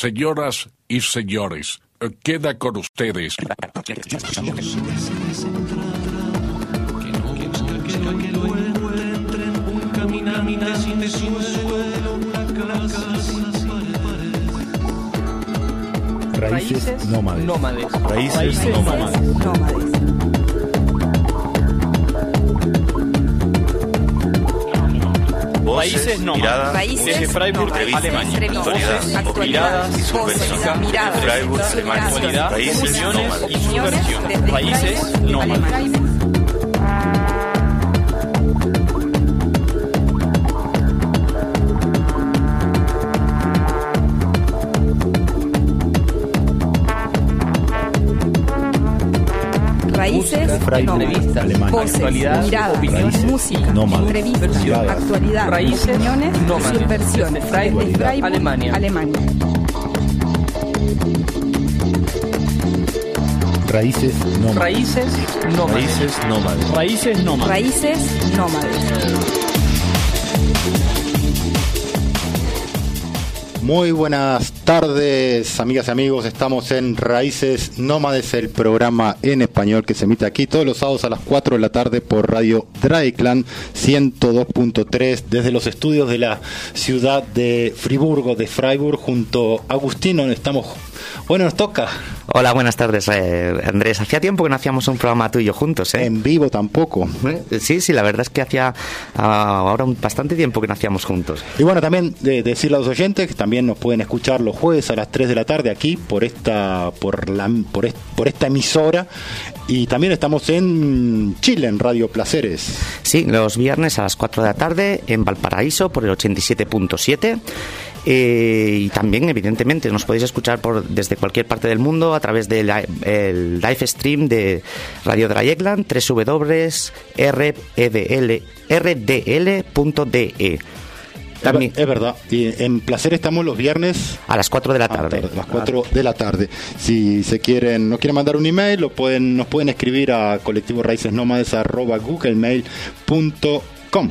Señoras y señores, queda con ustedes. Raíces nómades. nómades. Raíces nómades. Nómades. Raíces nómades. miradas, Raíces Desde Freiburg. Alemania. Voces, miradas y voces, subversión. miradas, Freiburg, Alemania. Opiniones nómades. y subversión. desde Raíces Freiburg, nómades. Alemania. voces, Actualidad, miradas, opiniones, música, nómades. entrevistas, Miradas. actualidad, Raíces, opiniones, y nómades. subversión. Desde Freiburg, Desde Freiburg, Alemania. Alemania. Raíces nómades. Raíces nómades. Raíces nómades. Raíces nómades. Raíces nómades. Muy buenas tardes, amigas y amigos. Estamos en Raíces Nómades, el programa en español que se emite aquí todos los sábados a las 4 de la tarde por Radio Draikland 102.3 desde los estudios de la ciudad de Friburgo, de Freiburg, junto a Agustino. Estamos. Bueno, nos toca. Hola, buenas tardes, eh, Andrés. Hacía tiempo que no hacíamos un programa tuyo juntos, ¿eh? En vivo tampoco. Eh, Sí, sí, la verdad es que hacía ah, ahora un- bastante tiempo que no hacíamos juntos. Y bueno, también de, decirle a los oyentes que también nos pueden escuchar los jueves a las 3 de la tarde aquí por esta por la por, est- por esta emisora y también estamos en Chile en Radio Placeres. Sí, los viernes a las 4 de la tarde en Valparaíso por el 87.7. Eh, y también, evidentemente, nos podéis escuchar por, desde cualquier parte del mundo a través del el live stream de Radio Drayegland, www.rdl.de. También Es ver- es verdad. Y en Placer estamos los viernes a las 4 de la a tarde. las 4 de la tarde. Si se quieren, nos quieren mandar un email, lo pueden, nos pueden escribir a colectivo raíces nómades arroba googlemail.com.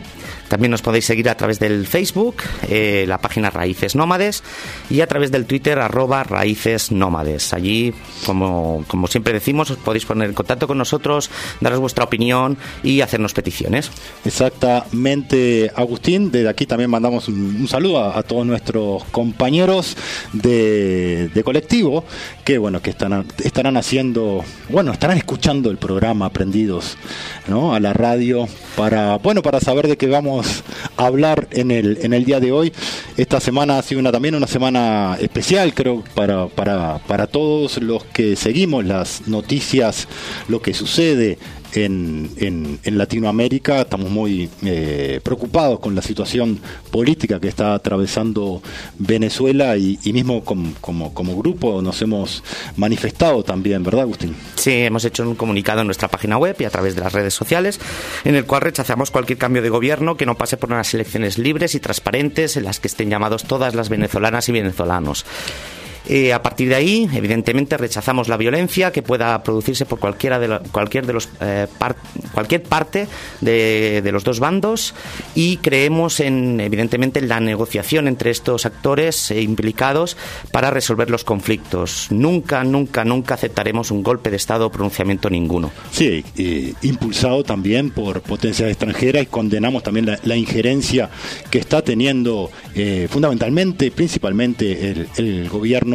También nos podéis seguir a través del Facebook, eh, la página Raíces Nómades, y a través del Twitter, arroba Raíces Nómades. Allí, como, como siempre decimos, os podéis poner en contacto con nosotros, daros vuestra opinión y hacernos peticiones. Exactamente, Agustín. Desde aquí también mandamos un, saludo a, a todos nuestros compañeros de, de colectivo que bueno que están, estarán haciendo, bueno, estarán escuchando el programa aprendidos, ¿no? A la radio para bueno para saber de qué vamos hablar en el en el día de hoy. Esta semana ha sido una también una semana especial, creo, para para para todos los que seguimos las noticias, lo que sucede en, Latinoamérica. Estamos muy eh, preocupados con la situación política que está atravesando Venezuela y, y mismo com- como, como grupo nos hemos manifestado también, ¿verdad, Agustín? Sí, hemos hecho un comunicado en nuestra página web y a través de las redes sociales en el cual rechazamos cualquier cambio de gobierno que no pase por unas elecciones libres y transparentes en las que estén llamados todas las venezolanas y venezolanos. Eh, a partir de ahí, evidentemente, rechazamos la violencia que pueda producirse por cualquiera de la- cualquier de los eh, cualquier parte de, de los dos bandos y creemos en, evidentemente, en la negociación entre estos actores eh, implicados para resolver los conflictos. Nunca, nunca, nunca aceptaremos un golpe de Estado o pronunciamiento ninguno. Sí, impulsado también por potencias extranjeras y condenamos también la, injerencia que está teniendo fundamentalmente, principalmente el gobierno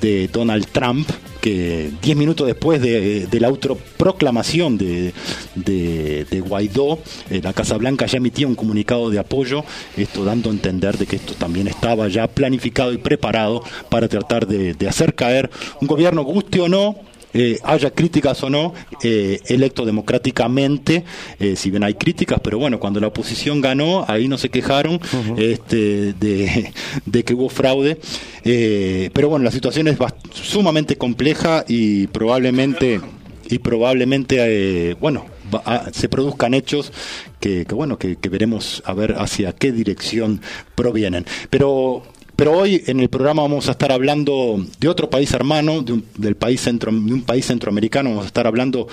de Donald Trump que 10 minutos después de, la autoproclamación de, de, de Guaidó, eh, la Casa Blanca ya emitía un comunicado de apoyo, esto dando a entender de que esto también estaba ya planificado y preparado para tratar de, de hacer caer un gobierno, guste o no, eh, haya críticas o no, eh, electo democráticamente, eh, si bien hay críticas, pero bueno, cuando la oposición ganó, ahí no se quejaron este, de, de que hubo fraude. Eh, pero bueno, la situación es sumamente compleja y probablemente, y probablemente eh, bueno, va- a- se produzcan hechos que, que, bueno, que, que veremos a ver hacia qué dirección provienen. Pero Pero hoy en el programa vamos a estar hablando de otro país hermano, de un, del país centro, de un país centroamericano. Vamos a estar hablando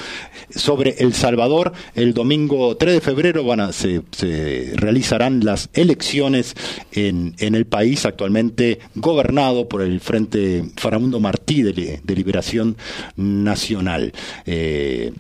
sobre El Salvador. El domingo 3 de febrero se, realizarán las elecciones en, el país actualmente gobernado por el Frente Faramundo Martí de, Liberación Nacional. Eh,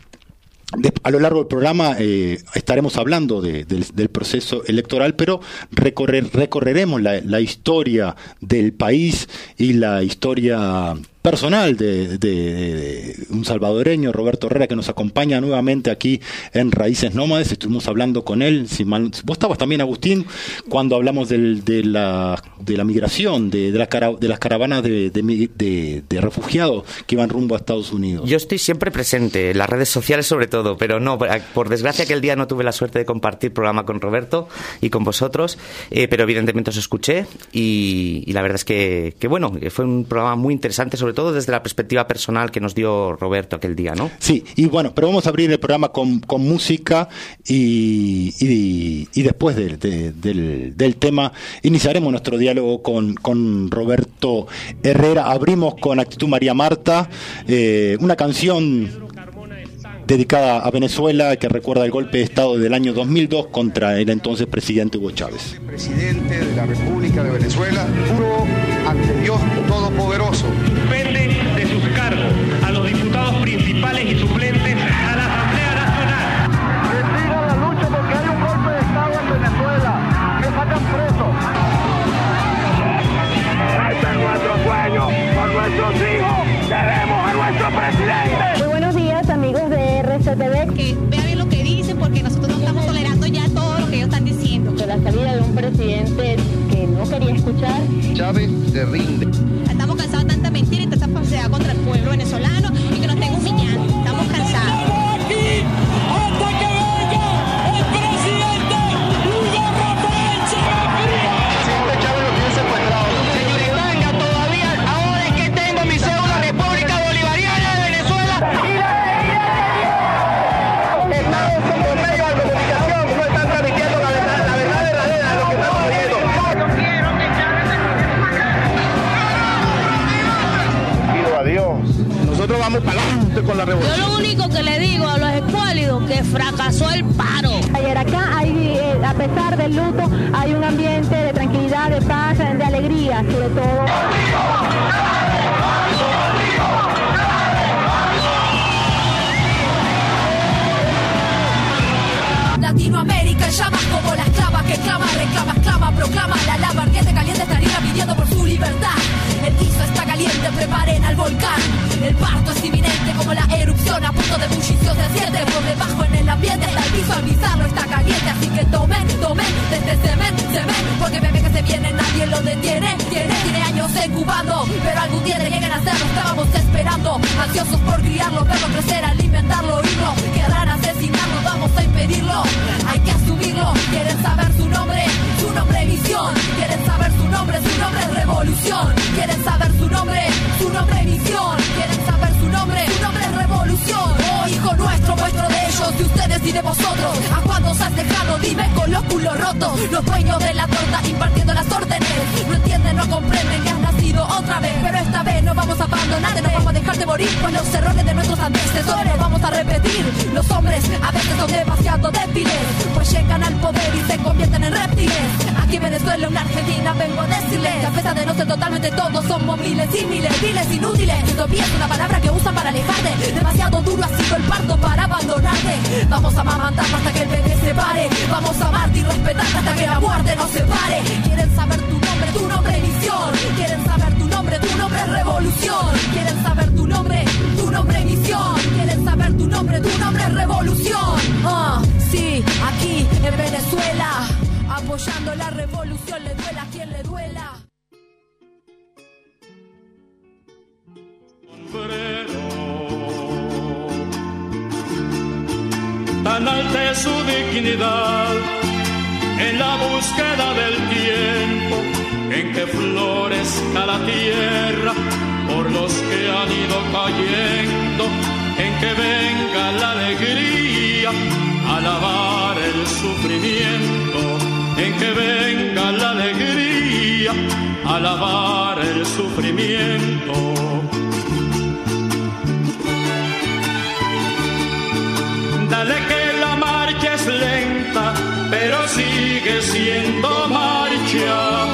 a lo largo del programa eh, estaremos hablando de- del, proceso electoral, pero recorrer- recorreremos la historia del país y la historia personal de, de- de un salvadoreño, Roberto Herrera, que nos acompaña nuevamente aquí en Raíces Nómades. Estuvimos hablando con él. Si mal- vos estabas también, Agustín, cuando hablamos del- de, la, de la migración, de, de, la cara- de las caravanas de, de refugiados que iban rumbo a Estados Unidos. Yo estoy siempre presente, en las redes sociales sobre todo, pero no, por- por desgracia aquel día no tuve la suerte de compartir programa con Roberto y con vosotros, eh, pero evidentemente os escuché y, y la verdad es que, que, bueno, fue un programa muy interesante, sobre todo desde la perspectiva personal que nos dio Roberto aquel día, ¿no? Sí, y bueno, pero vamos a abrir el programa con, con música y, y- y después del, de- del, del tema iniciaremos nuestro diálogo con, con Roberto Herrera. Abrimos con Actitud María Marta, eh, una canción dedicada a Venezuela que recuerda el golpe de Estado del año 2002 contra el entonces presidente Hugo Chávez. presidente de la República de Venezuela, juro ante Dios Todopoderoso suspende de sus cargos a los diputados principales y suplentes a la Asamblea Nacional. Que siga la lucha porque hay un golpe de Estado en Venezuela. Que sacan presos. Este es nuestro sueño. Por nuestros hijos queremos a nuestro presidente. Muy buenos días amigos de RCTV. que vea bien lo que dicen porque nosotros no estamos tolerando ya todo lo que ellos están diciendo. De la salida de un presidente que quería escuchar. Chávez se rinde. Estamos cansados de tanta mentira y tanta falsedad contra el pueblo venezolano y que nos estén humillando. Con la revolución. Yo lo único que le digo a los escuálidos que fracasó el paro. Ayer acá hay, eh, a pesar del luto, hay un ambiente de tranquilidad, de paz, de alegría, sobre todo. En la búsqueda del tiempo en que florezca la tierra por los que han ido cayendo, en que venga la alegría a lavar el sufrimiento en que venga la alegría a lavar el sufrimiento. Dale que pero sigue siendo marcha.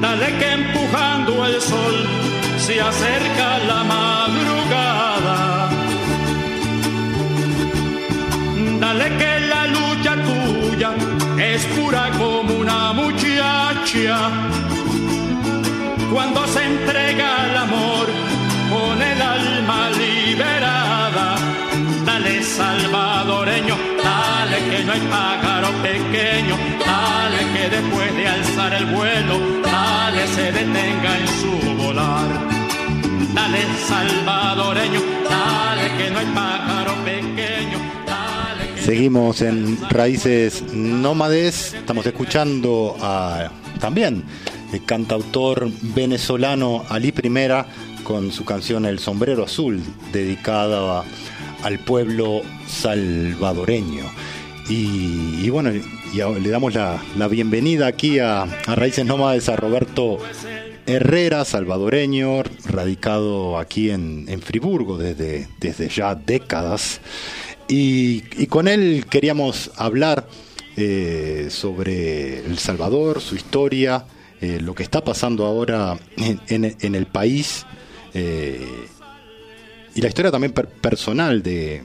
Dale que empujando el sol se acerca la madrugada. Dale que la lucha tuya es pura como una muchacha. Cuando se entrega el amor con el alma salvadoreño, dale que no hay pájaro pequeño, dale que después de alzar el vuelo, dale se detenga en su volar. Dale salvadoreño, dale que no hay pájaro pequeño, dale que Seguimos en Raíces Nómades, estamos escuchando a también el cantautor venezolano Ali Primera con su canción El sombrero azul, dedicada a- al pueblo salvadoreño. Y, y bueno, y le damos la, la bienvenida aquí a, a Raíces Nómades a Roberto Herrera, salvadoreño, radicado aquí en, en Friburgo desde, desde ya décadas. Y, y con él queríamos hablar eh, sobre El Salvador, su historia, eh, lo que está pasando ahora en, en- en el país eh, y la historia también per- personal de,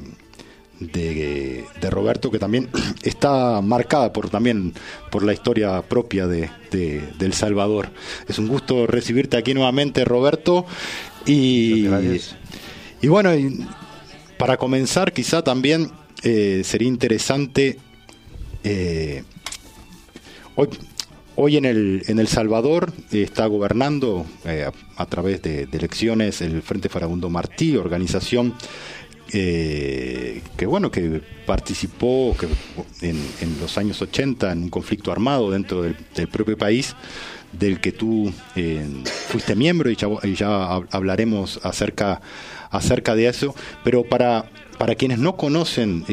de, de Roberto, que también está marcada por también por la historia propia de, de, de El Salvador. Es un gusto recibirte aquí nuevamente, Roberto. Y, y bueno, y para comenzar, quizá también eh, sería interesante. eh, hoy, hoy en el, en el Salvador eh, está gobernando eh, a, través de, elecciones el Frente Farabundo Martí, organización eh, que bueno que participó que en, los años 80 en un conflicto armado dentro del, propio país del que tú eh, fuiste miembro y ya, hablaremos acerca acerca de eso. Pero para para quienes no conocen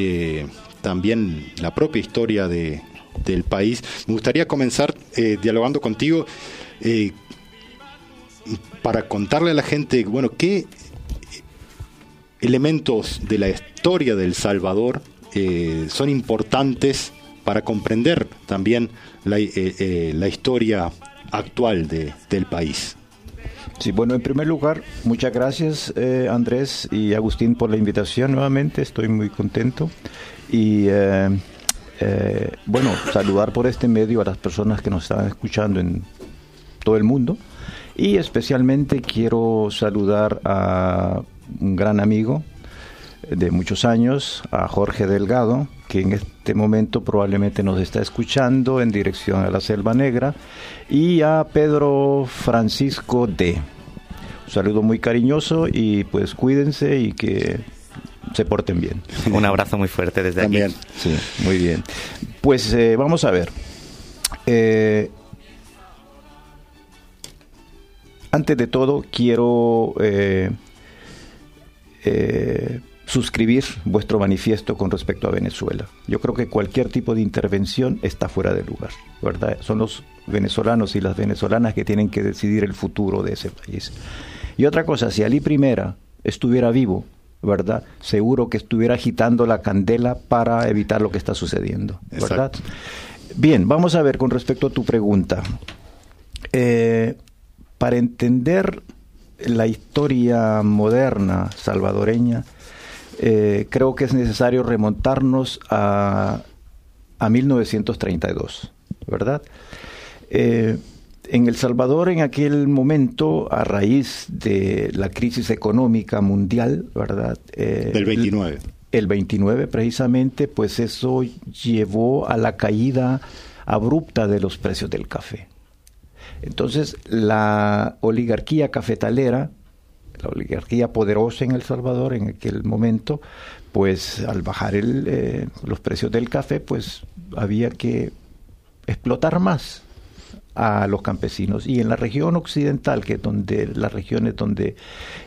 también la propia historia de, del país me gustaría comenzar eh, dialogando contigo eh, para contarle a la gente bueno qué elementos de la historia del Salvador eh, son importantes para comprender también la, la historia actual de- del país. Sí, bueno, en primer lugar, muchas gracias Andrés y Agustín por la invitación nuevamente, estoy muy contento. Y eh, bueno, saludar por este medio a las personas que nos están escuchando en todo el mundo. Y especialmente quiero saludar a un gran amigo de muchos años, a Jorge Delgado, que en este momento probablemente nos está escuchando en dirección a la Selva Negra, y a Pedro Francisco D. Un saludo muy cariñoso y pues cuídense y que se porten bien. Un abrazo muy fuerte desde aquí. Sí, muy bien. Pues eh, vamos a ver. Eh, antes de todo, quiero eh, eh, suscribir vuestro manifiesto con respecto a Venezuela. Yo creo que cualquier tipo de intervención está fuera de lugar, ¿verdad? Son los venezolanos y las venezolanas que tienen que decidir el futuro de ese país. Y otra cosa, si Ali Primera estuviera vivo, ¿verdad? Seguro que estuviera agitando la candela para evitar lo que está sucediendo, ¿verdad? Exacto. Bien, vamos a ver con respecto a tu pregunta. Eh, para entender la historia moderna salvadoreña, eh, creo que es necesario remontarnos a, a 1932, ¿verdad? Eh, en El Salvador, en aquel momento, a raíz de la crisis económica mundial, ¿verdad? Eh, Del 29. el 29 precisamente, pues eso llevó a la caída abrupta de los precios del café. Entonces, la oligarquía cafetalera, la oligarquía poderosa en El Salvador en aquel momento, pues al bajar el, eh, los precios del café, pues había que explotar más a los campesinos y en la región occidental que es donde las regiones donde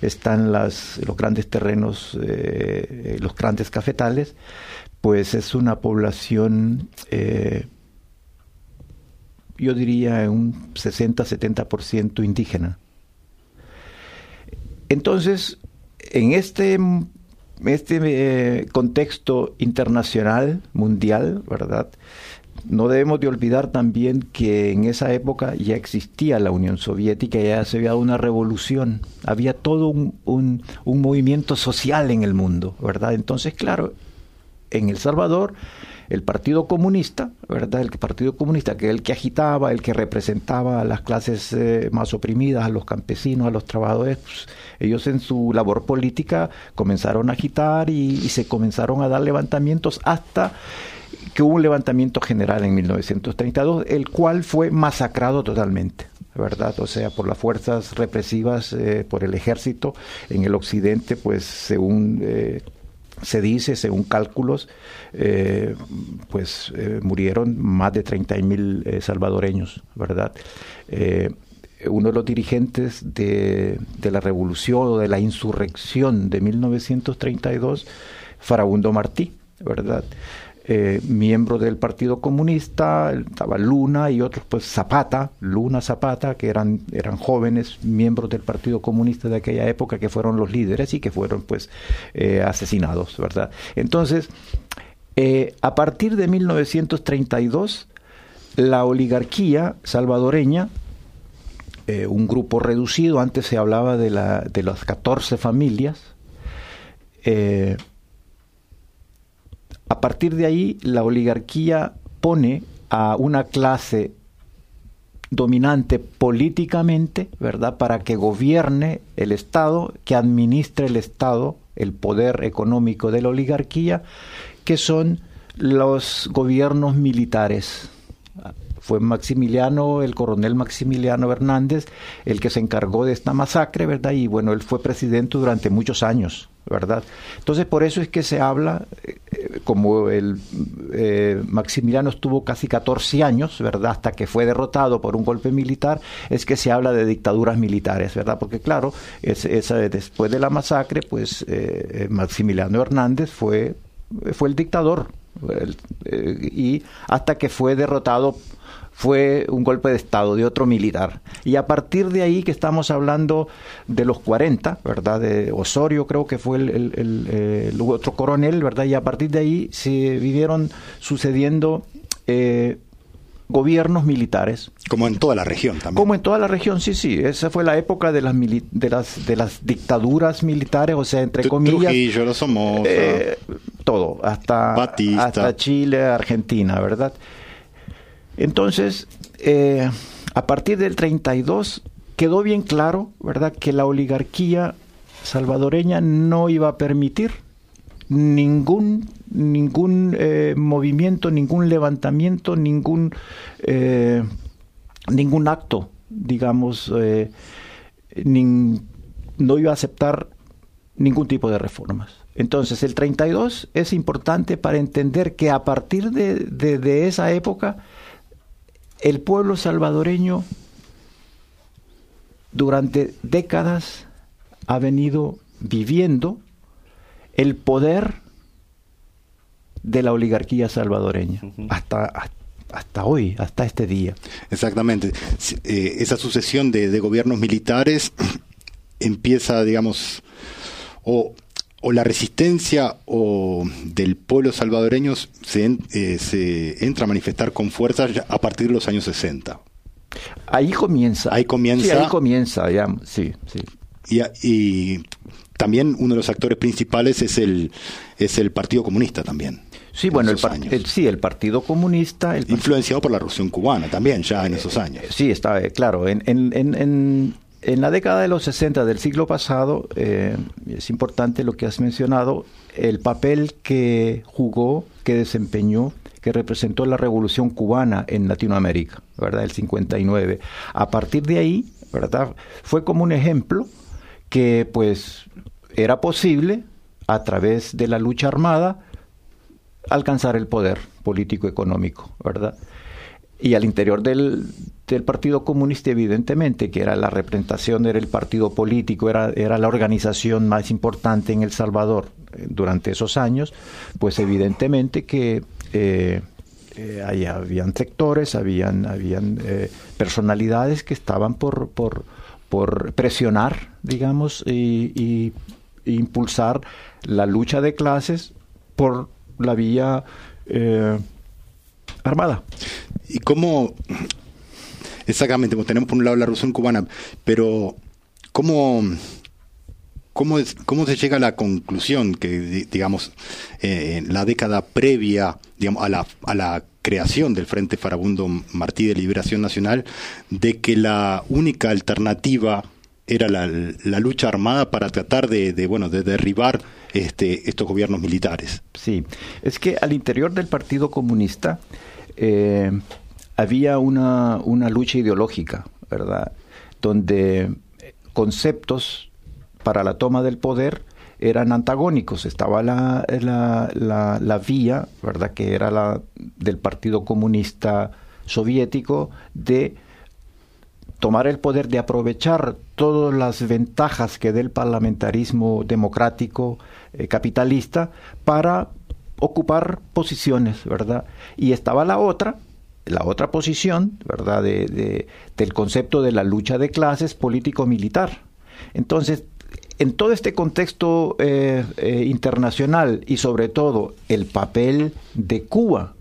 están las los grandes terrenos eh, los grandes cafetales pues es una población, eh, yo diría un 60-70% indígena. Entonces, en este, este eh, contexto internacional, mundial, ¿verdad? No debemos de olvidar también que en esa época ya existía la Unión Soviética, ya se había dado una revolución, había todo un, un, un movimiento social en el mundo, ¿verdad? Entonces, claro, en El Salvador el Partido Comunista, ¿verdad? El Partido Comunista, que es el que agitaba, el que representaba a las clases eh, más oprimidas, a los campesinos, a los trabajadores, pues, ellos en su labor política comenzaron a agitar y, se comenzaron a dar levantamientos hasta que hubo un levantamiento general en 1932, el cual fue masacrado totalmente. ¿verdad? O sea, por las fuerzas represivas, eh, por el ejército en el occidente, pues según eh, se dice, según cálculos, eh, pues murieron más de 30 mil salvadoreños, ¿verdad? uno de los dirigentes de, de, la revolución o de la insurrección de 1932, Farabundo Martí, ¿verdad? Eh, miembro del Partido Comunista, estaba Luna y otros, pues Zapata, Luna Zapata, que eran, eran jóvenes miembros del Partido Comunista de aquella época, que fueron los líderes y que fueron pues eh, asesinados, ¿verdad? Entonces, eh, a partir de 1932, la oligarquía salvadoreña, un grupo reducido, antes se hablaba de, la, de las 14 familias, a partir de ahí, la oligarquía pone a una clase dominante políticamente, ¿verdad?, para que gobierne el Estado, que administre el Estado, el poder económico de la oligarquía, que son los gobiernos militares. Fue Maximiliano, el coronel Maximiliano Hernández, el que se encargó de esta masacre, ¿verdad? Y bueno, él fue presidente durante muchos años, ¿verdad? Entonces, por eso es que se habla, eh, como el eh, Maximiliano estuvo casi 14 años, ¿verdad? Hasta que fue derrotado por un golpe militar, es que se habla de dictaduras militares, ¿verdad? Porque claro, es, esa, después de la masacre, pues eh, Maximiliano Hernández fue, fue el dictador, el, y hasta que fue derrotado fue un golpe de Estado de otro militar. Y a partir de ahí que estamos hablando de los 40, ¿verdad? De Osorio creo que fue el, el, el otro coronel, ¿verdad? Y a partir de ahí se vivieron sucediendo... Eh, gobiernos militares. Como en toda la región también. Como en toda la región, sí, sí. Esa fue la época de las, de las, de las dictaduras militares, o sea, entre comillas. Trujillo, los Somoza. Eh, todo, hasta, Batista. hasta Chile, Argentina, ¿verdad? Entonces, eh, a partir del 32 quedó bien claro, ¿verdad?, que la oligarquía salvadoreña no iba a permitir ningún ningún eh, movimiento, ningún levantamiento, ningún eh, ningún acto, digamos, eh, no iba a aceptar ningún tipo de reformas. Entonces, el 32 es importante para entender que a partir de, de esa época el pueblo salvadoreño durante décadas ha venido viviendo el poder de la oligarquía salvadoreña uh -huh. hasta, hasta hoy, hasta este día. Exactamente. Eh, esa sucesión de, de, gobiernos militares empieza, digamos, o, o, la resistencia o del pueblo salvadoreño se, eh, se entra a manifestar con fuerza a partir de los años 60. Ahí comienza. Ahí comienza. Sí, ahí comienza, ya, sí, sí. Y, y, también uno de los actores principales es el, es el Partido Comunista también. Sí, bueno, el, el, sí, el Partido Comunista. El Influenciado por la Revolución Cubana también, ya en esos años. Eh, sí, está eh, claro. En, en, en, en, la década de los 60 del siglo pasado, eh, es importante lo que has mencionado, el papel que jugó, que desempeñó, que representó la Revolución Cubana en Latinoamérica, ¿verdad? El 59. A partir de ahí, ¿verdad? Fue como un ejemplo que pues era posible a través de la lucha armada alcanzar el poder político económico, ¿verdad? y al interior del, del Partido Comunista, evidentemente, que era la representación, era el partido político, era, era la organización más importante en El Salvador eh, durante esos años, pues evidentemente que eh, eh, ahí habían sectores, habían, habían eh, personalidades que estaban por, por, por presionar, digamos, y, impulsar la lucha de clases por la vía armada. ¿Y cómo, exactamente, pues tenemos por un lado la revolución cubana, pero cómo, cómo, cómo se llega a la conclusión que, di- digamos, eh, en la década previa a, la, a la creación del Frente Farabundo Martí de Liberación Nacional, de que la única alternativa era la, la lucha armada para tratar de, de, bueno, de derribar este, estos gobiernos militares? Sí, es que al interior del Partido Comunista eh, había una, una lucha ideológica, ¿verdad? Donde conceptos para la toma del poder eran antagónicos. Estaba la, la, la, la vía, ¿verdad? Que era la del Partido Comunista Soviético de tomar el poder, de aprovechar todas las ventajas que del parlamentarismo democrático eh, capitalista para ocupar posiciones, ¿verdad? Y estaba la otra, la otra posición, ¿verdad? De, de- del concepto de la lucha de clases político-militar. Entonces, en todo este contexto eh, eh, internacional y sobre todo el papel de Cuba,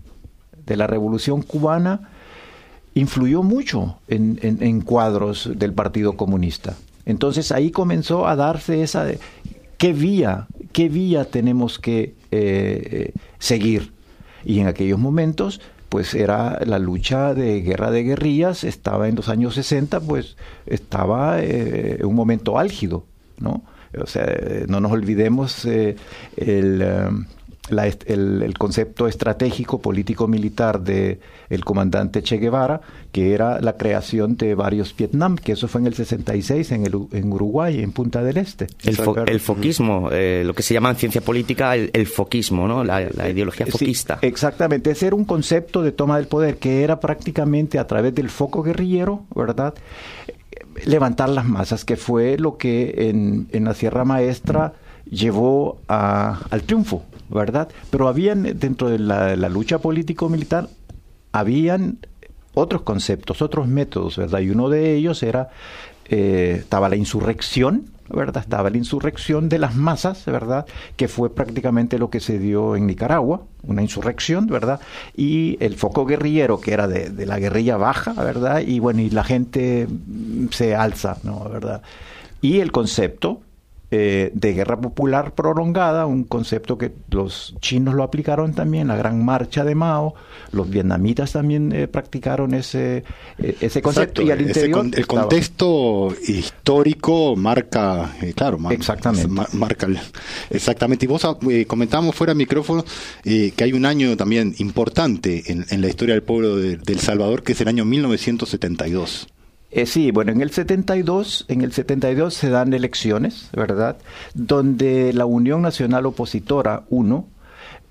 de la revolución cubana, influyó mucho en, cuadros del Partido Comunista. Entonces ahí comenzó a darse esa qué vía, qué vía tenemos que eh, seguir. Y en aquellos momentos, pues era la lucha de guerra de guerrillas, estaba en los años 60, pues estaba eh, un momento álgido, ¿no? O sea, eh, no nos olvidemos eh, el, eh, la el, el concepto estratégico político-militar de el comandante Che Guevara, que era la creación de varios Vietnam, que eso fue en el 66 en, el, en Uruguay, en Punta del Este. El, fo- el foquismo, eh, lo que se llama en ciencia política el, foquismo, ¿no? La, la ideología Sí, foquista. exactamente, ese era un concepto de toma del poder que era prácticamente a través del foco guerrillero, ¿verdad? Levantar las masas, que fue lo que en, en la Sierra Maestra llevó a- al triunfo, ¿verdad? Pero habían, dentro de la, lucha político-militar, habían otros conceptos, otros métodos, ¿verdad? Y uno de ellos era, eh, estaba la insurrección, ¿verdad? Estaba la insurrección de las masas, ¿verdad? Que fue prácticamente lo que se dio en Nicaragua, una insurrección, ¿verdad? Y el foco guerrillero, que era de, de la guerrilla baja, ¿verdad? Y bueno, y la gente se alza, ¿no? ¿Verdad? Y el concepto eh, de guerra popular prolongada, un concepto que los chinos lo aplicaron también, la gran marcha de Mao, los vietnamitas también eh, practicaron ese, eh, ese concepto Exacto, y al interior con- el estaba- contexto histórico marca, eh, claro, Exactamente. ma- marca el- exactamente. Y vos eh, comentábamos fuera de micrófono eh, que hay un año también importante en, en la historia del pueblo de, de El Salvador, que es el año 1972. Eh, sí, bueno, en el 72, en el 72 se dan elecciones, ¿verdad? Donde la Unión Nacional Opositora 1,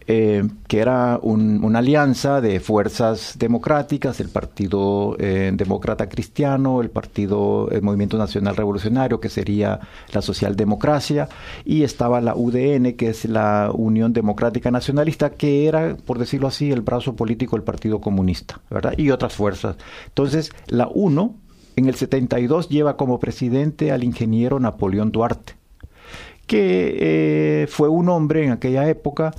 eh, que era un- una alianza de fuerzas democráticas, el Partido eh, Demócrata Cristiano, el Partido Movimiento Nacional Revolucionario, que sería la Socialdemocracia, y estaba la UDN, que es la Unión Democrática Nacionalista, que era, por decirlo así, el brazo político del Partido Comunista, ¿verdad? Y otras fuerzas. Entonces, la 1 en el 72 lleva como presidente al ingeniero Napoleón Duarte, que eh, fue un hombre en aquella época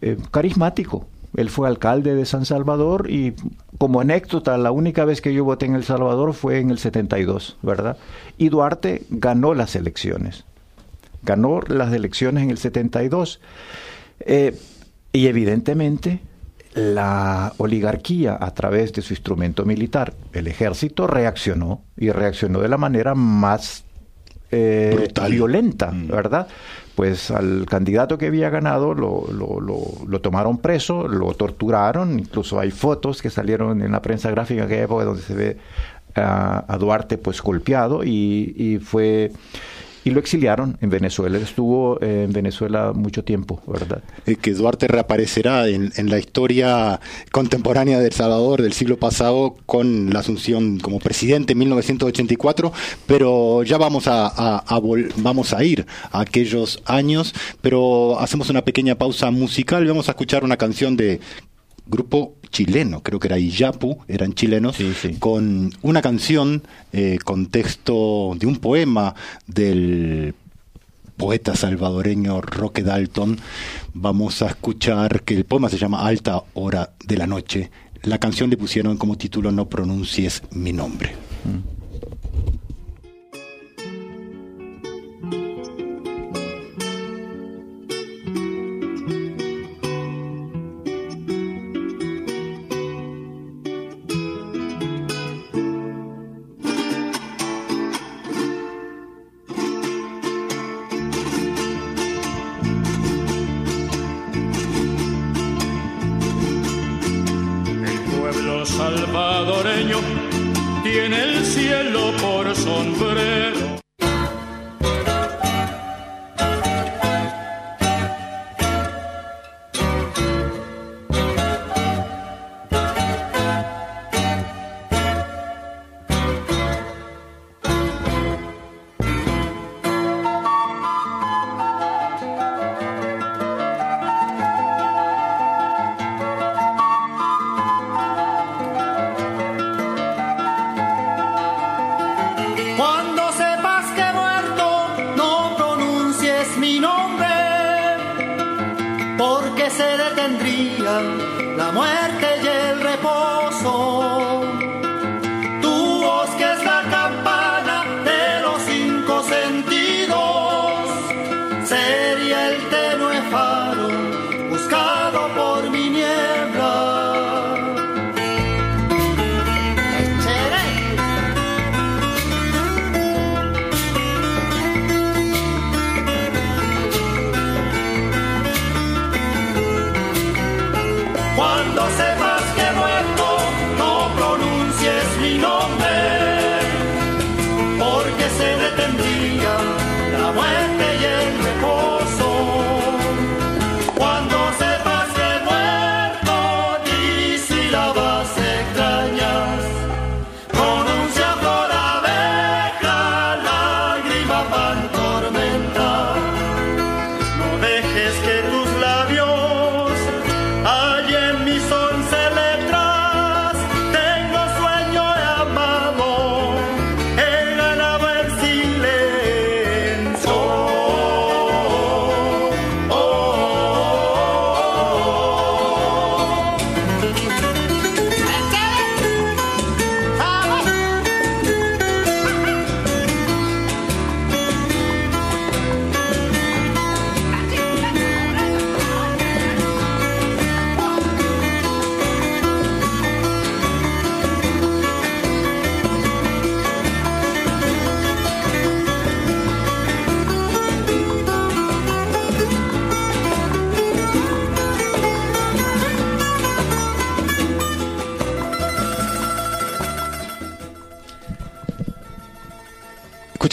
eh, carismático. Él fue alcalde de San Salvador y como anécdota, la única vez que yo voté en El Salvador fue en el 72, ¿verdad? Y Duarte ganó las elecciones. Ganó las elecciones en el 72. Eh, y evidentemente la oligarquía a través de su instrumento militar, el ejército, reaccionó y reaccionó de la manera más eh, violenta, ¿verdad? Pues al candidato que había ganado lo, lo, lo- lo tomaron preso, lo torturaron, incluso hay fotos que salieron en la prensa gráfica en aquella época donde se ve a, a Duarte pues golpeado y, y fue y lo exiliaron en Venezuela. Él estuvo eh, en Venezuela mucho tiempo, ¿verdad? Eh, que Duarte reaparecerá en, en la historia contemporánea de El Salvador del siglo pasado con la asunción como presidente en 1984, pero ya vamos a, a- a vol- vamos a ir a aquellos años, pero hacemos una pequeña pausa musical y vamos a escuchar una canción de grupo chileno, creo que era Iyapu, eran chilenos, con una canción eh, con texto de un poema del poeta salvadoreño Roque Dalton. Vamos a escuchar que el poema se llama Alta Hora de la Noche. La canción le pusieron como título No pronuncies mi nombre. El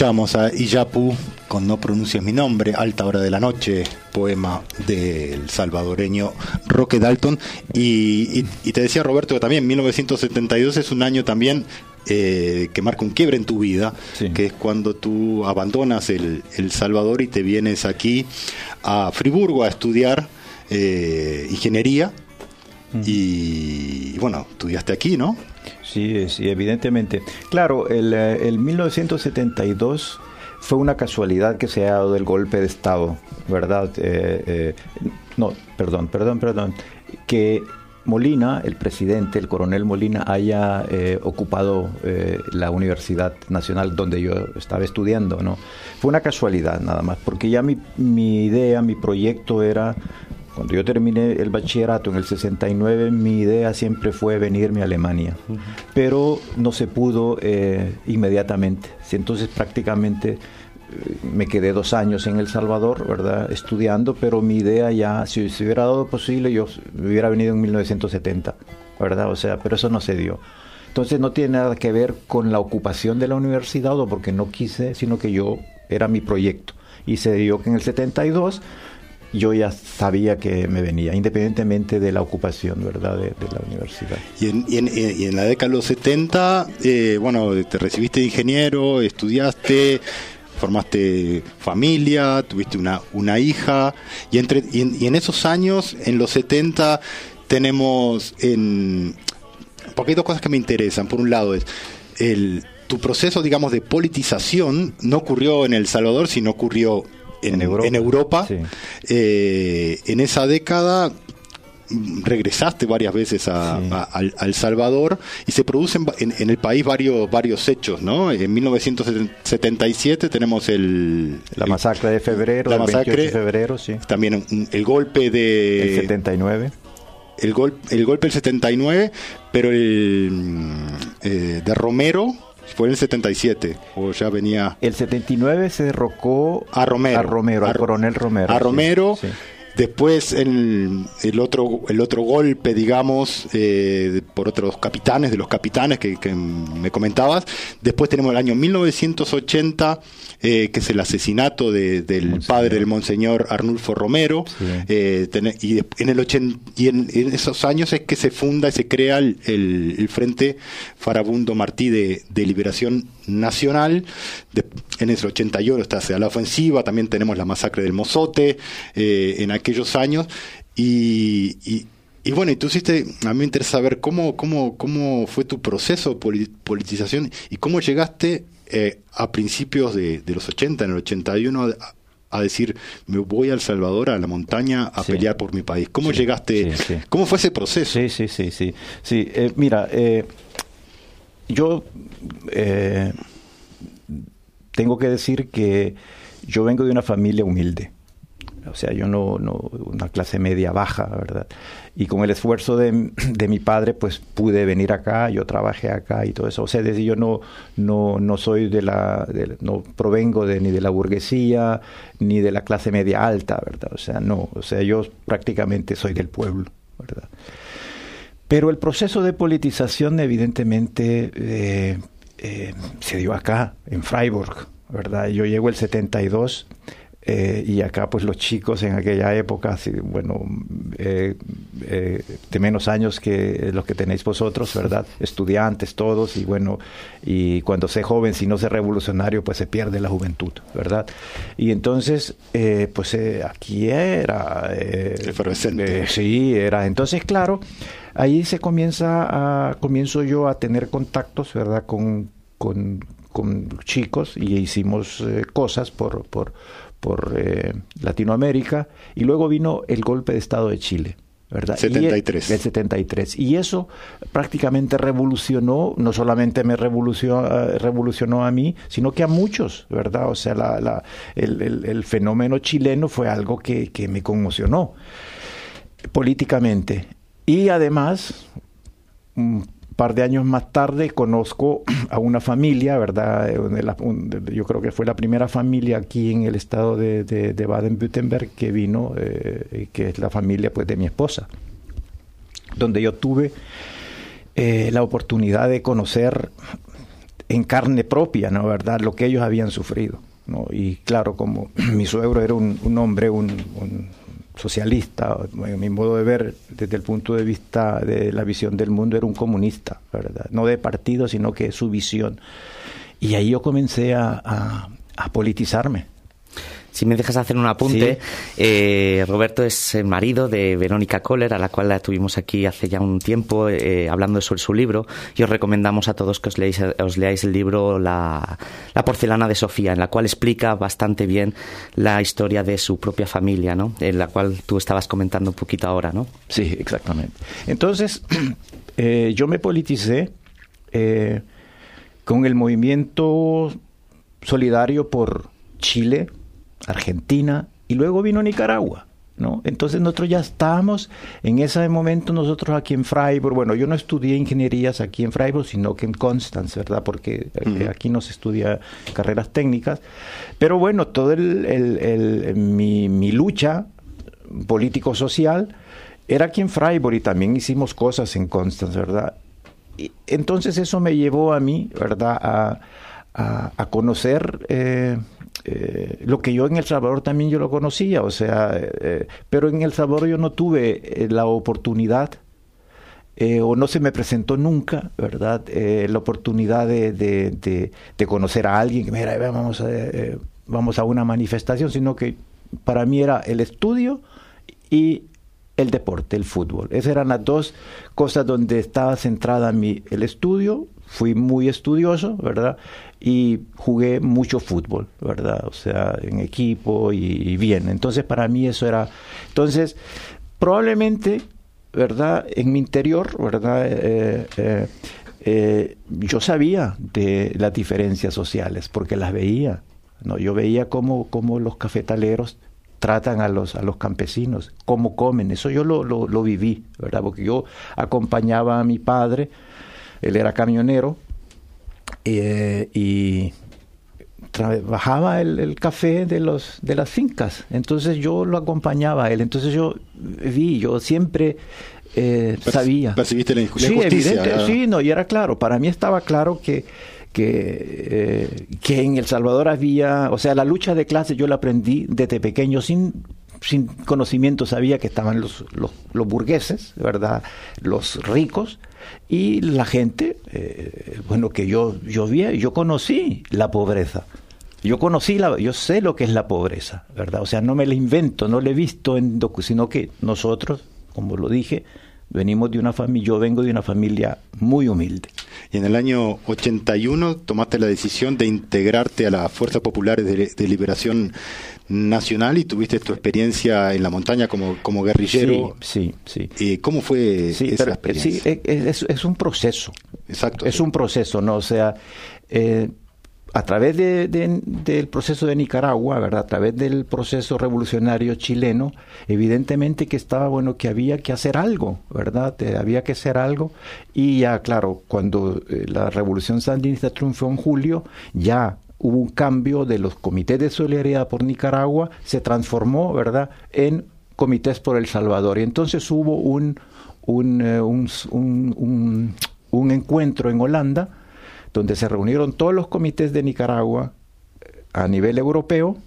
Escuchábamos a Iyapu con No pronuncies mi nombre, Alta Hora de la Noche, poema del salvadoreño Roque Dalton. Y, y- y te decía Roberto que también 1972 es un año también eh, que marca un quiebre en tu vida, que es cuando tú abandonas el, el Salvador y te vienes aquí a Friburgo a estudiar eh, ingeniería. Y bueno, estudiaste aquí, ¿no? Sí, sí, evidentemente. Claro, el, eh, el 1972 fue una casualidad que se ha dado el golpe de Estado, ¿verdad? Eh, eh, no, perdón, perdón, perdón. Que Molina, el presidente, el coronel Molina, haya ocupado la Universidad Nacional donde yo estaba estudiando, ¿no? Fue una casualidad nada más, porque ya mi, mi idea, mi proyecto era cuando yo terminé el bachillerato en el 69, mi idea siempre fue venirme a Alemania, pero no se pudo eh, inmediatamente. Entonces prácticamente eh, me quedé dos años en El Salvador, ¿verdad? Estudiando, pero mi idea ya, si se hubiera dado posible, yo hubiera venido en 1970, ¿verdad? O sea, pero eso no se dio. Entonces no tiene nada que ver con la ocupación de la universidad o porque no quise, sino que yo era mi proyecto. Y se dio que en el 72 yo ya sabía que me venía, independientemente de la ocupación, ¿verdad?, de, la universidad. Y en, y en- y en la década de los 70, eh, bueno, te recibiste de ingeniero, estudiaste, formaste familia, tuviste una, una hija, y, entre, y, en, y en esos años, en los 70, tenemos en... Porque hay dos cosas que me interesan. Por un lado es el, tu proceso, digamos, de politización no ocurrió en El Salvador, sino ocurrió en, En Europa. en Europa. Sí. Eh, en esa década mm, regresaste varias veces a, a- al, al Salvador y se producen en, en el país varios varios hechos, ¿no? En 1977 tenemos el La masacre de febrero, la del 28 masacre, de febrero, sí. también el golpe de El 79. el gol el golpe del 79, pero el mm, eh, de Romero fue en el 77 o ya venía El 79 se derrocó a Romero, a Romero, al Ro- coronel Romero. A sí, Romero. sí. Después el, el otro el otro golpe, digamos, eh, por otros capitanes, de los capitanes que, que me comentabas. Después tenemos el año 1980, eh, que es el asesinato de- del padre del monseñor Arnulfo Romero. Eh, tene- y en el ochen- y en, en esos años es que se funda y se crea el, el- el Frente Farabundo Martí de, de Liberación Nacional. De- en el 81 está hacia la ofensiva, también tenemos la masacre del Mozote eh, en aquellos años. Y, y- y bueno, y tú hiciste, a mí me interesa saber cómo, cómo, cómo fue tu proceso de poli- politización y cómo llegaste eh, a principios de, de los 80, en el 81, a, a decir, me voy a El Salvador, a la montaña, a Sí. pelear por mi país. ¿Cómo Sí, llegaste? sí. ¿Cómo fue ese proceso? Sí, sí, sí, sí. sí eh, mira, eh, yo eh, tengo que decir que yo vengo de una familia humilde. O sea, yo no, no, una clase media baja, ¿verdad? Y con el esfuerzo de, de mi padre, pues pude venir acá, yo trabajé acá y todo eso. O sea, es decir, yo no, no, no soy de la, no provengo de, ni de la burguesía, ni de la clase media alta, ¿verdad? O sea, no, o sea, yo prácticamente soy del pueblo, ¿verdad? Pero el proceso de politización, evidentemente, eh, eh, se dio acá, en Freiburg, ¿verdad? Yo llego el 72 eh, y acá, pues los chicos en aquella época, bueno, eh, eh, de menos años que los que tenéis vosotros, ¿verdad? Estudiantes todos, y bueno, y cuando sé joven, si no sé revolucionario, pues se pierde la juventud, ¿verdad? Y entonces, eh, pues aquí era... Efervescente. sí, era. Entonces, claro, ahí se comienza a, comienzo yo a tener contactos, ¿verdad? Con, con, con chicos y hicimos cosas por, por, por eh, Latinoamérica y luego vino el golpe de Estado de Chile. ¿verdad? Y, 73. el 73. Y eso prácticamente revolucionó, no solamente me revolucionó, eh, revolucionó a mí, sino que a muchos, ¿verdad? O sea, la, la- el, el- el fenómeno chileno fue algo que, que me conmocionó políticamente. Y además, un par de años más tarde, conozco a una familia, ¿verdad? Eh, yo creo que fue la primera familia aquí en el estado de, de- de Baden-Württemberg que vino, eh, que es la familia pues, de mi esposa, donde yo tuve eh, la oportunidad de conocer en carne propia, ¿no? ¿Verdad? Lo que ellos habían sufrido, ¿no? Y claro, como mi suegro era un, hombre, un socialista, en mi modo de ver, desde el punto de vista de la visión del mundo, era un comunista, ¿verdad? No de partido, sino que su visión. Y ahí yo comencé a, a- a politizarme. Si me dejas hacer un apunte, eh, Roberto es el marido de Verónica Kohler, a la cual la tuvimos aquí hace ya un tiempo eh, hablando sobre su libro, y os recomendamos a todos que os, leáis, os leáis el libro la, la porcelana de Sofía, en la cual explica bastante bien la historia de su propia familia, ¿no? En la cual tú estabas comentando un poquito ahora, ¿no? Sí, exactamente. Entonces, eh, yo me politicé con el movimiento solidario por Chile, Argentina y luego vino Nicaragua. ¿No? Entonces nosotros ya estábamos en ese momento nosotros aquí en Freiburg, bueno, yo no estudié ingenierías aquí en Freiburg, sino que en Constance, ¿verdad? Porque eh, aquí no se estudia carreras técnicas, pero bueno, todo el, el- el- mi, mi lucha político-social era aquí en Freiburg y también hicimos cosas en Constance, ¿verdad? Y entonces eso me llevó a mí, ¿verdad?, a, a- conocer eh, eh, lo que yo en El Salvador también yo lo conocía, o sea, eh, pero en El Salvador yo no tuve eh, la oportunidad eh, o no se me presentó nunca, ¿verdad? Eh, la oportunidad de, de, de- conocer a alguien que, mira, vamos a, eh, vamos a una manifestación, sino que para mí era el estudio y el deporte, el fútbol. Esas eran las dos cosas donde estaba centrada mi, el estudio. Fui muy estudioso, ¿verdad? Y jugué mucho fútbol, ¿verdad? O sea, en equipo y, bien. Entonces, para mí eso era... Entonces, probablemente, ¿verdad? En mi interior, ¿verdad? Eh, eh, eh, yo sabía de las diferencias sociales porque las veía. ¿no? Yo veía cómo, cómo los cafetaleros tratan a los, a los campesinos, cómo comen. Eso yo lo, lo, lo viví, ¿verdad? Porque yo acompañaba a mi padre, él era camionero, eh, y trabajaba el, el café de los de las fincas. Entonces yo lo acompañaba a él. Entonces yo vi yo siempre eh, Perci- sabía. percibiste la inju- la sí injusticia, evidente ¿verdad? sí no y era claro. Para mí estaba claro que que, eh, que en El Salvador había, o sea, la lucha de clases yo la aprendí desde pequeño sin, sin conocimiento, sabía que estaban los, los, los burgueses, ¿verdad? Los ricos y la gente, eh, bueno, que yo, yo vi, yo conocí la pobreza. Yo conocí la, yo sé lo que es la pobreza, ¿verdad? O sea, no me la invento, no la he visto en sino que nosotros, como lo dije, venimos de una familia, yo vengo de una familia muy humilde. Y en el año 81 tomaste la decisión de integrarte a las Fuerzas Populares de, de Liberación Nacional y tuviste tu experiencia en la montaña como, como guerrillero. Sí, sí, sí. ¿Cómo fue Sí, esa pero, experiencia? sí, es, es- es un proceso. Exacto. Es un proceso, ¿no? O sea, eh, a través de- de- del proceso de Nicaragua, ¿verdad? A través del proceso revolucionario chileno, evidentemente que estaba bueno que había que hacer algo, ¿verdad? Eh, había que hacer algo. Y ya, claro, cuando eh, la revolución sandinista triunfó en julio, ya hubo un cambio de los comités de solidaridad por Nicaragua, se transformó, ¿verdad?, en comités por El Salvador. Y entonces hubo un, un, eh, un- un encuentro en Holanda donde se reunieron todos los comités de Nicaragua eh, a nivel europeo.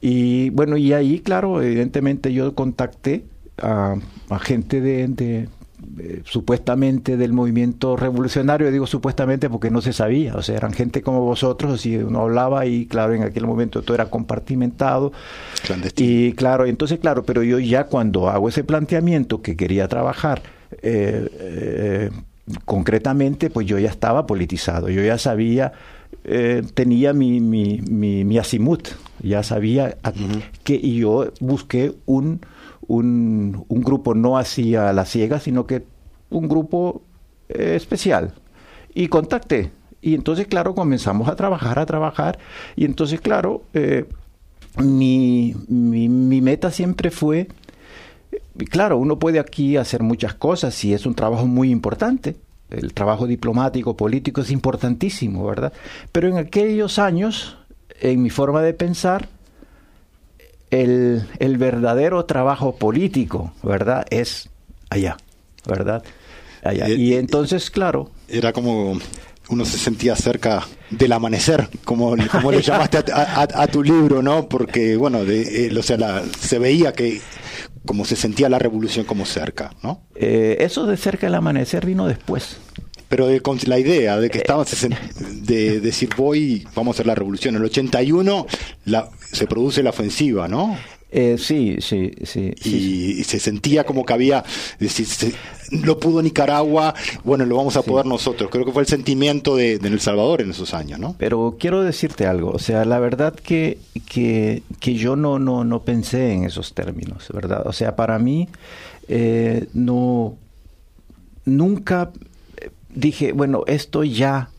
Y bueno, y ahí, claro, evidentemente yo contacté a, a gente de, de, eh, supuestamente del movimiento revolucionario, digo supuestamente porque no se sabía, o sea, eran gente como vosotros, y uno hablaba y claro, en aquel momento todo era compartimentado. Y claro, entonces claro, pero yo ya cuando hago ese planteamiento que quería trabajar, eh, eh, concretamente, pues yo ya estaba politizado, yo ya sabía, eh, tenía mi, mi, mi, mi azimut, ya sabía que y yo busqué un, un, un grupo no así a la ciega, sino que un grupo eh, especial. Y contacté. Y entonces, claro, comenzamos a trabajar, a trabajar. Y entonces, claro, eh, mi, mi, mi meta siempre fue Claro, uno puede aquí hacer muchas cosas y es un trabajo muy importante. El trabajo diplomático, político es importantísimo, ¿verdad? Pero en aquellos años, en mi forma de pensar, el, el verdadero trabajo político, ¿verdad? Es allá, ¿verdad? Allá. Y entonces, claro. Era como uno se sentía cerca del amanecer, como, como le llamaste a, a- a tu libro, ¿no? Porque, bueno, de, eh, o sea, la- se veía que como se sentía la revolución como cerca, ¿no? Eh, eso de cerca del amanecer vino después. Pero de- con la idea de que estaban se sen- de decir voy, vamos a hacer la revolución. En el 81 la, se produce la ofensiva, ¿no? Eh, sí, sí, sí. Y, y se sentía como que había, decir, se- lo pudo Nicaragua, bueno, lo vamos a poder nosotros. Creo que fue el sentimiento de, de El Salvador en esos años, ¿no? Pero quiero decirte algo, o sea, la verdad que, que, que yo no, no, no pensé en esos términos, ¿verdad? O sea, para mí eh, no, nunca eh, dije, bueno, esto ya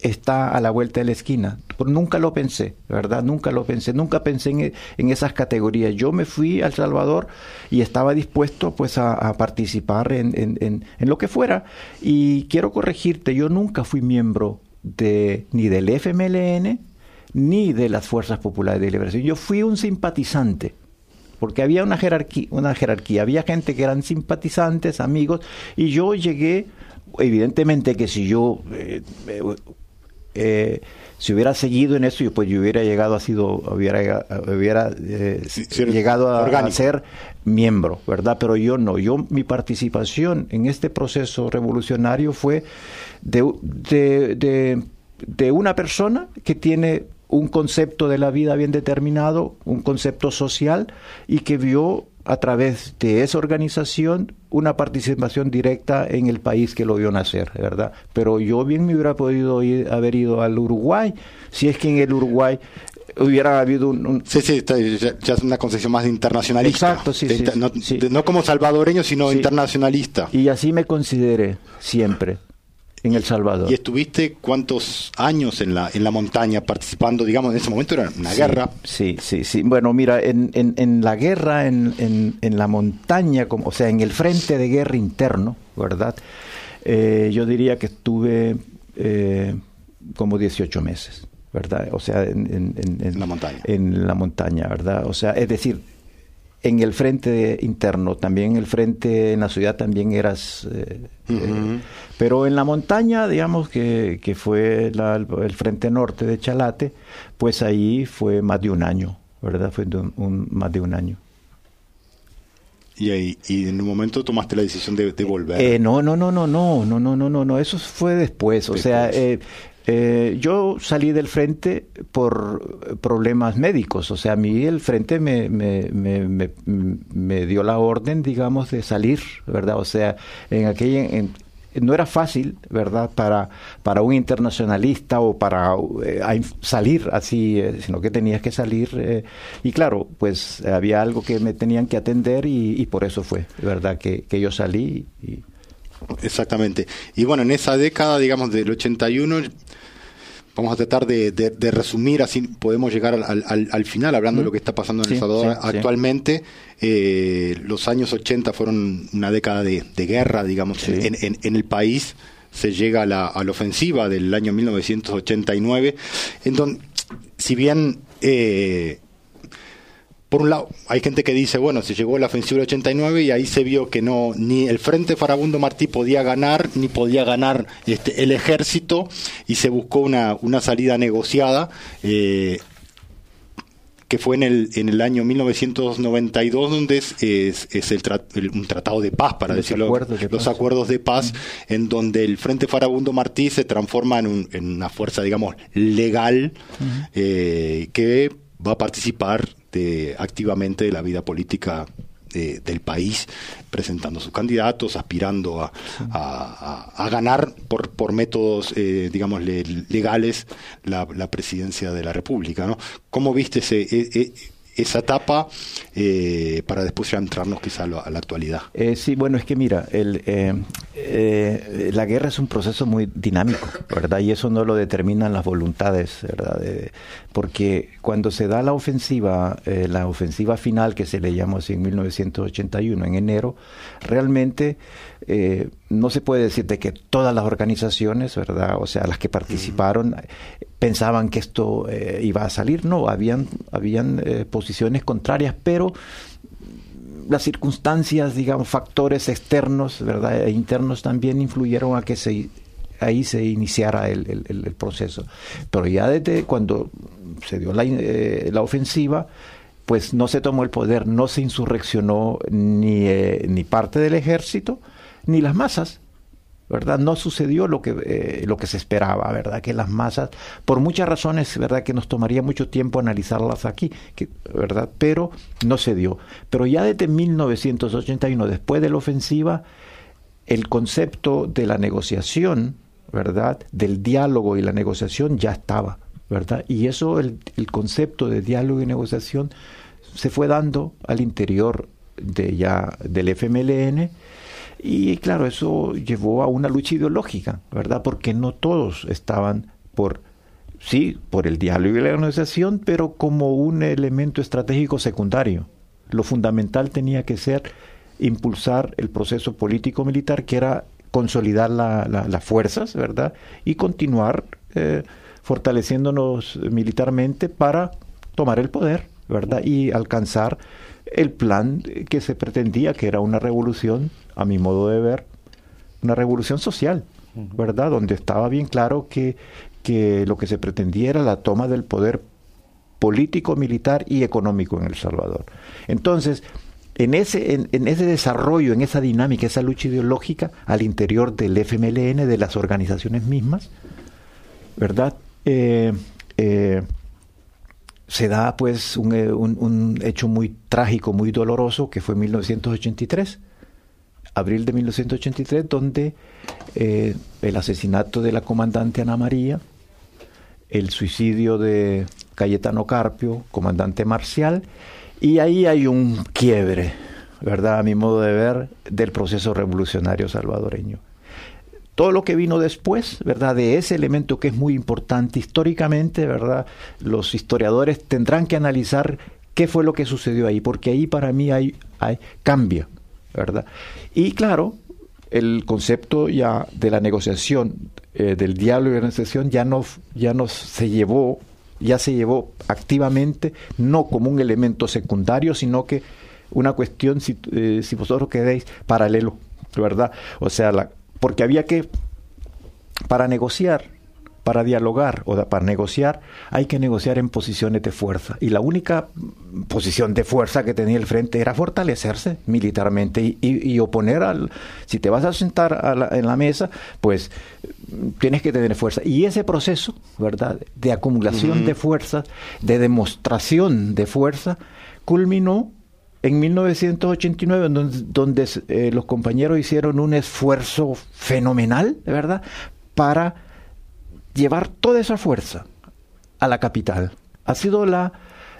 está a la vuelta de la esquina. Nunca lo pensé, ¿verdad? Nunca lo pensé, nunca pensé en, en esas categorías. Yo me fui a El Salvador y estaba dispuesto pues a, participar en, en- en- en lo que fuera. Y quiero corregirte, yo nunca fui miembro de ni del FMLN ni de las Fuerzas Populares de Liberación. Yo fui un simpatizante porque había una jerarquía, una jerarquía, había gente que eran simpatizantes, amigos, y yo llegué, evidentemente que si yo eh, eh, eh, si hubiera seguido en eso, yo, pues yo hubiera llegado a sido, hubiera, hubiera eh, llegado a, ser miembro, ¿verdad? Pero yo no. Yo mi participación en este proceso revolucionario fue de, de, de, de una persona que tiene un concepto de la vida bien determinado, un concepto social y que vio a través de esa organización una participación directa en el país que lo vio nacer, ¿verdad? Pero yo bien me hubiera podido ir, haber ido al Uruguay, si es que en el Uruguay hubiera habido un... un... Sí, sí, ya, ya, es una concepción más internacionalista. Exacto, sí, de, sí, no, sí. De, no, como salvadoreño, sino sí. internacionalista. Y así me consideré siempre en El Salvador. ¿Y estuviste cuántos años en la, en la montaña participando? Digamos, en ese momento era una sí, guerra. Sí, sí, sí. Bueno, mira, en, en, en la guerra, en, en, en, la montaña, como, o sea, en el frente de guerra interno, ¿verdad? Eh, yo diría que estuve eh, como 18 meses. ¿verdad? O sea, en, en, en, la montaña. En la montaña, ¿verdad? O sea, es decir, en el frente interno, también en el frente en la ciudad también eras... Eh, uh -huh. eh, pero en la montaña, digamos que, que fue la, el frente norte de Chalate, pues ahí fue más de un año, ¿verdad? Fue un, un, más de un año. Y, ahí, y en un momento tomaste la decisión de, de volver. Eh, no, no, no, no, no, no, no, no, no, no, eso fue después. O después. sea, eh, eh, yo salí del frente por problemas médicos, o sea, a mí el frente me, me, me, me, dio la orden, digamos, de salir, ¿verdad? O sea, en aquella... En, no era fácil, ¿verdad?, para, para un internacionalista o para eh, salir así, eh, sino que tenías que salir. Eh, y claro, pues había algo que me tenían que atender y, y por eso fue, ¿verdad?, que, que yo salí. Y... Exactamente. Y bueno, en esa década, digamos, del 81, vamos a tratar de, de, de resumir, así podemos llegar al, al, al final, hablando mm. de lo que está pasando en sí, El Salvador sí, actualmente. Sí. Eh, los años 80 fueron una década de, de guerra, digamos, sí. en, en, en, el país. Se llega a la, a la, ofensiva del año 1989, en donde, si bien eh, por un lado, hay gente que dice, bueno, se llegó a la ofensiva del 89 y ahí se vio que no ni el Frente Farabundo Martí podía ganar, ni podía ganar este, el ejército, y se buscó una, una salida negociada. Eh, que fue en el, en el año 1992, donde es, es, es el, tra el, un tratado de paz, para los decirlo, acuerdos de los paz. acuerdos de paz, uh -huh. en donde el Frente Farabundo Martí se transforma en, un, en una fuerza, digamos, legal, uh -huh. eh, que va a participar de, activamente de la vida política de, del país, presentando sus candidatos, aspirando a, ganar por, métodos, eh, digamos, le, legales la, presidencia de la República. ¿Cómo viste ese, e, esa etapa eh, para después ya entrarnos quizá a, lo, a la actualidad? Eh, sí, bueno, es que mira, el, eh, la guerra es un proceso muy dinámico, ¿verdad? Y eso no lo determinan las voluntades, ¿verdad? porque cuando se da la ofensiva, eh, la ofensiva final que se le llamó así en 1981, en enero, realmente eh, no se puede decir de que todas las organizaciones, ¿verdad? O sea, las que participaron, uh -huh. pensaban que esto eh, iba a salir. No, habían, habían eh, posiciones contrarias, pero las circunstancias, digamos, factores externos, ¿verdad? E internos también influyeron a que se ahí se iniciara el, el, el, proceso. Pero ya desde cuando se dio la, eh, la, ofensiva, pues no se tomó el poder, no se insurreccionó ni, eh, ni parte del ejército, ni las masas. ¿verdad? No sucedió lo que, eh, lo que se esperaba, ¿verdad? Que las masas, por muchas razones, ¿verdad? Que nos tomaría mucho tiempo analizarlas aquí, ¿verdad? Pero no se dio. Pero ya desde 1981, después de la ofensiva, el concepto de la negociación, ¿verdad? Del diálogo y la negociación ya estaba, ¿verdad? Y eso, el, el concepto de diálogo y negociación se fue dando al interior de ya del FMLN y claro, eso llevó a una lucha ideológica, ¿verdad? Porque no todos estaban por, sí, por el diálogo y la negociación, pero como un elemento estratégico secundario. Lo fundamental tenía que ser impulsar el proceso político-militar, que era consolidar la, la, las fuerzas, ¿verdad? Y continuar eh, fortaleciéndonos militarmente para tomar el poder, ¿verdad? Y alcanzar el plan que se pretendía, que era una revolución, a mi modo de ver, una revolución social, ¿verdad? Donde estaba bien claro que, que lo que se pretendía era la toma del poder político, militar y económico en El Salvador. Entonces, en ese, en, en ese desarrollo, en esa dinámica, esa lucha ideológica al interior del FMLN, de las organizaciones mismas, ¿verdad? Eh, eh, se da pues un, eh, un- un hecho muy trágico, muy doloroso, que fue en 1983, abril de 1983, donde eh, el asesinato de la comandante Ana María, el suicidio de Cayetano Carpio, comandante marcial, y ahí hay un quiebre, ¿verdad? A mi modo de ver, del proceso revolucionario salvadoreño. Todo lo que vino después, ¿verdad? De ese elemento que es muy importante históricamente, ¿verdad? Los historiadores tendrán que analizar qué fue lo que sucedió ahí, porque ahí para mí hay, hay cambia, ¿verdad? Y claro, el concepto ya de la negociación, eh, del diálogo y la negociación ya no, ya no se llevó, ya se llevó activamente, no como un elemento secundario, sino que una cuestión, si, eh, si vosotros queréis, paralelo, ¿verdad? O sea, la, porque había que, para negociar, para dialogar o para negociar, hay que negociar en posiciones de fuerza. Y la única posición de fuerza que tenía el frente era fortalecerse militarmente y, y- y oponer al... Si te vas a sentar a la- en la mesa, pues tienes que tener fuerza. Y ese proceso, ¿verdad?, de acumulación de fuerzas, de demostración de fuerza, culminó en 1989, en donde, donde, eh, los compañeros hicieron un esfuerzo fenomenal, verdad, para llevar toda esa fuerza a la capital. Ha sido la,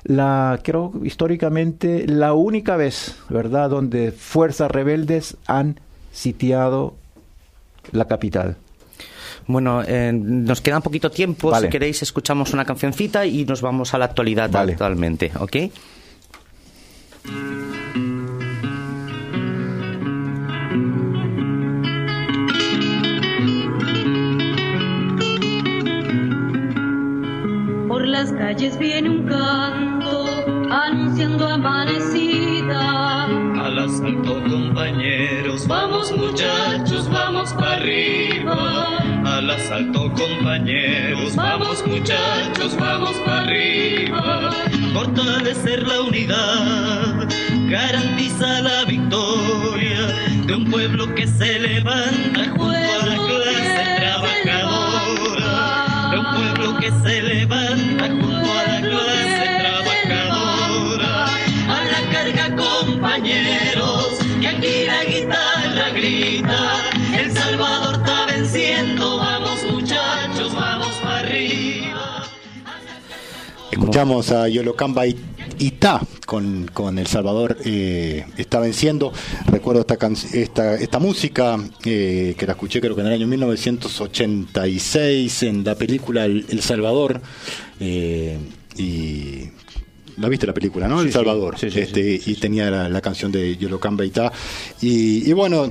la, creo, históricamente, la única vez, ¿verdad?, donde fuerzas rebeldes han sitiado la capital. Bueno, eh, nos queda un poquito tiempo. Vale. Si queréis, escuchamos una cancioncita y nos vamos a la actualidad Vale. actualmente, ¿ok? Las calles viene un canto anunciando amanecida. Al asalto compañeros, vamos muchachos, vamos para arriba. Al asalto compañeros, vamos muchachos, vamos para arriba. Fortalecer la unidad garantiza la victoria de un pueblo que se levanta Escuchamos a Yolocamba y Itá con, con El Salvador eh, está venciendo. Recuerdo esta, can- esta, esta música eh, que la escuché creo que en el año 1986 en la película El, El Salvador. eh, y la viste la película, ¿no? Sí, El. Salvador. Sí, sí, este, y tenía la, la canción de Yolocamba Itá. Y, y bueno,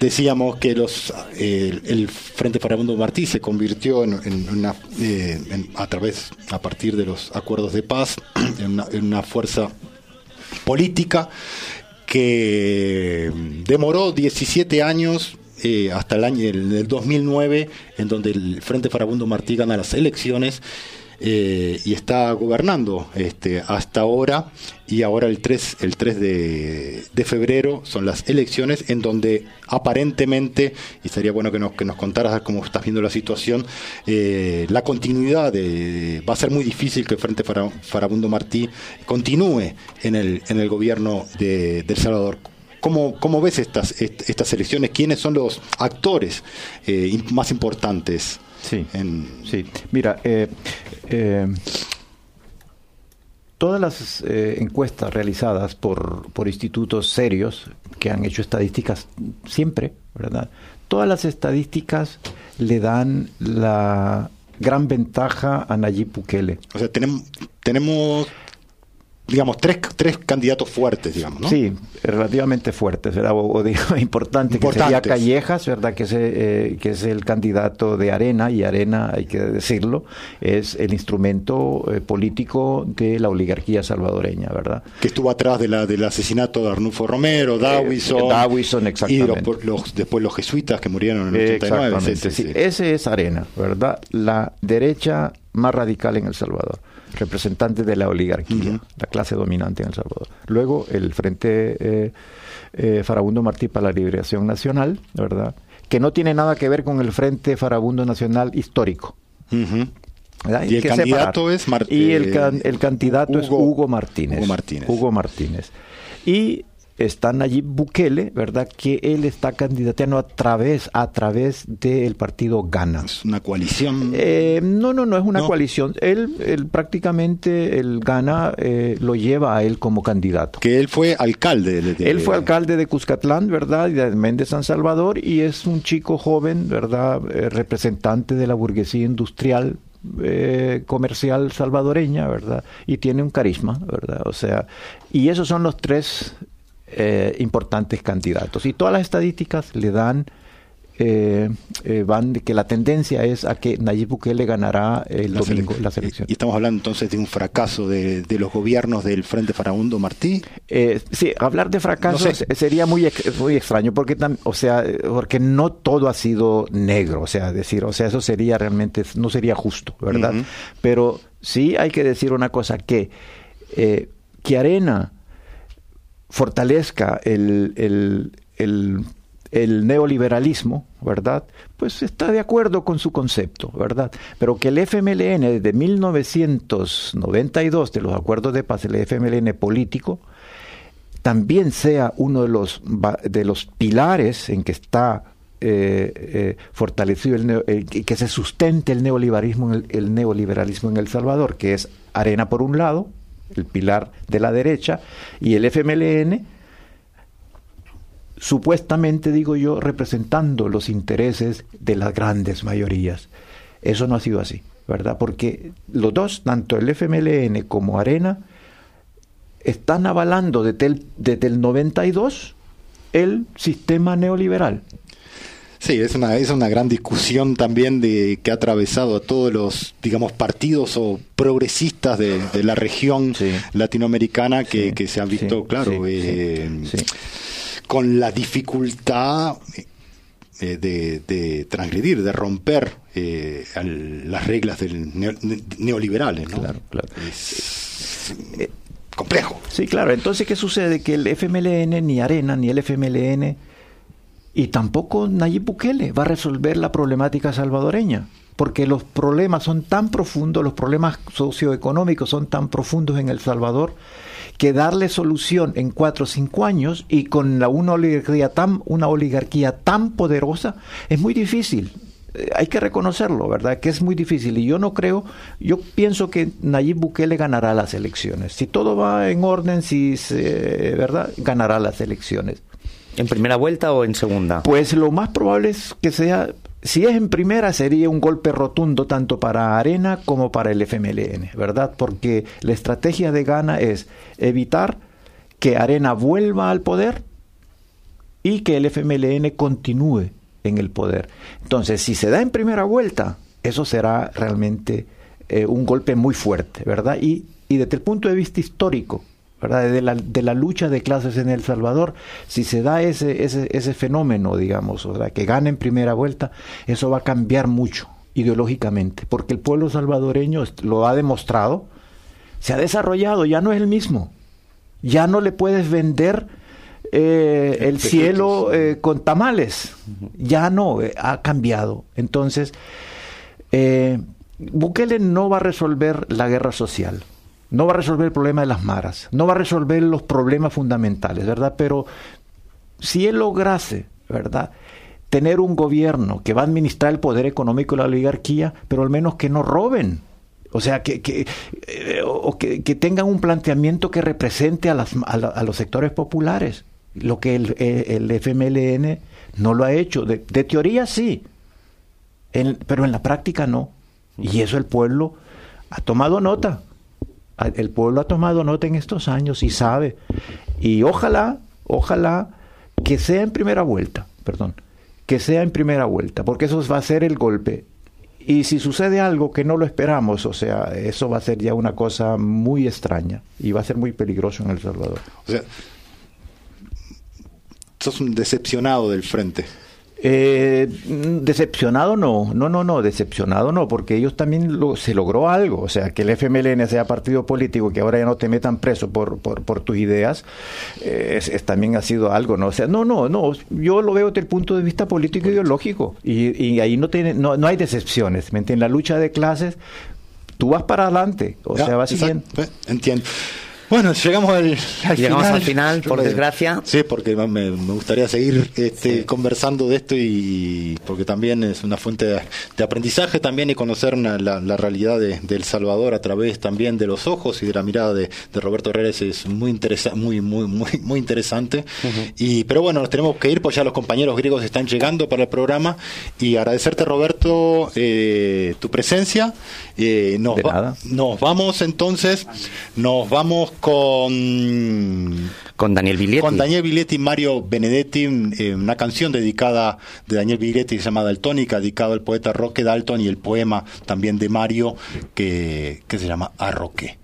decíamos que los eh, el Frente Farabundo Martí se convirtió en, en una eh, en- a través a partir de los acuerdos de paz en una, fuerza política que demoró 17 años eh, hasta el año el, el 2009 en donde el Frente Farabundo Martí gana las elecciones eh, y está gobernando este, hasta ahora y ahora el 3, el 3 de, de febrero son las elecciones en donde aparentemente, y sería bueno que nos, que nos contaras cómo estás viendo la situación, eh, la continuidad de, va a ser muy difícil que el Frente Fara- Farabundo Martí continúe en el, en el gobierno de, de El Salvador. ¿Cómo, ¿Cómo ves estas, est- estas elecciones? ¿Quiénes son los actores eh, más importantes? Sí, sí. Mira, eh, eh, todas las eh, encuestas realizadas por, por institutos serios que han hecho estadísticas siempre, ¿verdad? Todas las estadísticas le dan la gran ventaja a Nayib Bukele. O sea, tenemos, tenemos digamos, tres, tres candidatos fuertes, digamos, ¿no? Sí, relativamente fuertes, ¿verdad? O, o digo, importante, que sería. Callejas, ¿verdad? Que es, eh, que es el candidato de Arena, y Arena, hay que decirlo, es el instrumento eh, político de la oligarquía salvadoreña, ¿verdad? Que estuvo atrás de la, del asesinato de Arnulfo Romero, Dawison. Eh, Dawson, Y exactamente. los- los- después los jesuitas que murieron en el 89. Exactamente, sí, sí, sí. sí. Ese es Arena, ¿verdad? La derecha más radical en El Salvador, representante de la oligarquía, la clase dominante en El Salvador. Luego el Frente eh, eh, Farabundo Martí para la Liberación Nacional, ¿verdad? Que no tiene nada que ver con el Frente Farabundo Nacional histórico. Y el candidato es Mar- y el, eh, can- el candidato es Hugo- Hugo Martínez. Hugo Martínez. Hugo Martínez. Y está Nayib Bukele, ¿verdad? Que él está candidateando a través, a través del partido Gana. Es una coalición. Eh, no, no, no es una No. coalición. Él, él prácticamente el Gana eh, lo lleva a él como candidato. que él fue alcalde. de- de- Él fue alcalde de Cuscatlán, ¿verdad? Y de Méndez San Salvador y es un chico joven, ¿verdad? Eh, representante de la burguesía industrial eh, comercial salvadoreña, ¿verdad? Y tiene un carisma, ¿verdad? O sea, y esos son los tres eh, importantes candidatos. Y todas las estadísticas le dan, eh, eh, van de que la tendencia es a que Nayib Bukele ganará el las domingo las elecciones. Y estamos hablando entonces de un fracaso de, de los gobiernos del Frente Farabundo Martí. Eh, sí, hablar de fracaso No sé. se- sería muy muy extraño porque o sea, porque no todo ha sido negro, o sea, decir, o sea, eso sería realmente no sería justo, ¿verdad? Pero sí hay que decir una cosa que que Arena fortalezca el, el, el, neoliberalismo, ¿verdad? Pues está de acuerdo con su concepto, ¿verdad? Pero que el FMLN desde 1992, de los acuerdos de paz, el FMLN político, también sea uno de los, de los pilares en que está eh, eh, fortalecido el neo- que se sustente el neoliberalismo, el neoliberalismo en El Salvador, que es Arena por un lado, el pilar de la derecha, y el FMLN, supuestamente, digo yo, representando los intereses de las grandes mayorías. Eso no ha sido así, ¿verdad? Porque los dos, tanto el FMLN como Arena, están avalando desde el, desde el 92 el sistema neoliberal. Sí, es una, es una gran discusión también de que ha atravesado a todos los, digamos, partidos o progresistas de, de la región Sí. latinoamericana que, Sí, que se han visto, sí, claro, eh, con la dificultad eh, de, de transgredir, de romper eh, al- las reglas del neo- ne- neoliberales, ¿no? Claro, claro. Es complejo. Sí, claro. Entonces, ¿qué sucede? Que el FMLN, ni Arena, ni el FMLN, y tampoco Nayib Bukele va a resolver la problemática salvadoreña. Porque los problemas son tan profundos, los problemas socioeconómicos son tan profundos en El Salvador, que darle solución en cuatro o cinco años y con la, una, oligarquía tan, una oligarquía tan poderosa es muy difícil. Eh, Hay que reconocerlo, ¿verdad? Que es muy difícil. Y yo no creo, yo pienso que Nayib Bukele ganará las elecciones. Si todo va en orden, si se, ¿verdad? Ganará las elecciones. ¿En primera vuelta o en segunda? Pues lo más probable es que sea, si es en primera, sería un golpe rotundo tanto para Arena como para el FMLN, ¿verdad? Porque la estrategia de Gana es evitar que Arena vuelva al poder y que el FMLN continúe en el poder. Entonces, si se da en primera vuelta, eso será realmente eh, un golpe muy fuerte, ¿verdad? Y, y desde el punto de vista histórico, ¿verdad? De la, de la lucha de clases en El Salvador, si se da ese, ese, ese fenómeno, digamos, ¿verdad? que gana en primera vuelta, eso va a cambiar mucho ideológicamente, porque el pueblo salvadoreño lo ha demostrado, se ha desarrollado, ya no es el mismo, ya no le puedes vender eh, el Pequeños. cielo eh, con tamales, ya no, eh, ha cambiado. Entonces, eh, Bukele no va a resolver la guerra social, no va a resolver el problema de las maras, no va a resolver los problemas fundamentales, ¿verdad? Pero si él lograse, ¿verdad? Tener un gobierno que va a administrar el poder económico de la oligarquía, pero al menos que no roben. O sea, que, que, eh, o que, que tengan un planteamiento que represente a, las, a, la- a los sectores populares. Lo que el, el FMLN no lo ha hecho. De, de teoría sí, en- pero en la práctica no. Y eso el pueblo ha tomado nota. El pueblo ha tomado nota en estos años y sabe. Y ojalá, ojalá que sea en primera vuelta, perdón, que sea en primera vuelta, porque eso va a ser el golpe. Y si sucede algo que no lo esperamos, o sea, eso va a ser ya una cosa muy extraña y va a ser muy peligroso en El Salvador. O sea, sos un decepcionado del frente. Eh, decepcionado no, no, no, no, decepcionado no, porque ellos también lo- se logró algo, o sea, que el FMLN sea partido político, que ahora ya no te metan preso por, por, por tus ideas, eh, es, es- también ha sido algo, ¿no? O sea, no, no, no, yo lo veo desde el punto de vista político ideológico, y, y ahí no, tiene, no, no hay decepciones, ¿me entiendes? En la lucha de clases, tú vas para adelante, o Ya, sea, vas siguiendo. Eh, Entiendo. Bueno, llegamos al, al Llegamos final. al final, por desgracia. Sí, porque me, me gustaría seguir este, conversando de esto y porque también es una fuente de, de aprendizaje también y conocer una- la, la realidad de, de El Salvador a través también de los ojos y de la mirada de, de Roberto Herreres es muy interesa, muy muy muy muy interesante. Y pero bueno, nos tenemos que ir, pues ya los compañeros griegos están llegando para el programa y agradecerte Roberto eh, tu presencia. Eh, nos, De va- nos vamos entonces, nos vamos con Con Daniel Villetti. con Daniel Villetti y Mario Benedetti, eh, una canción dedicada de Daniel Villetti que se llama Daltónica, dedicado al poeta Roque Dalton y el poema también de Mario que, que se llama A Roque.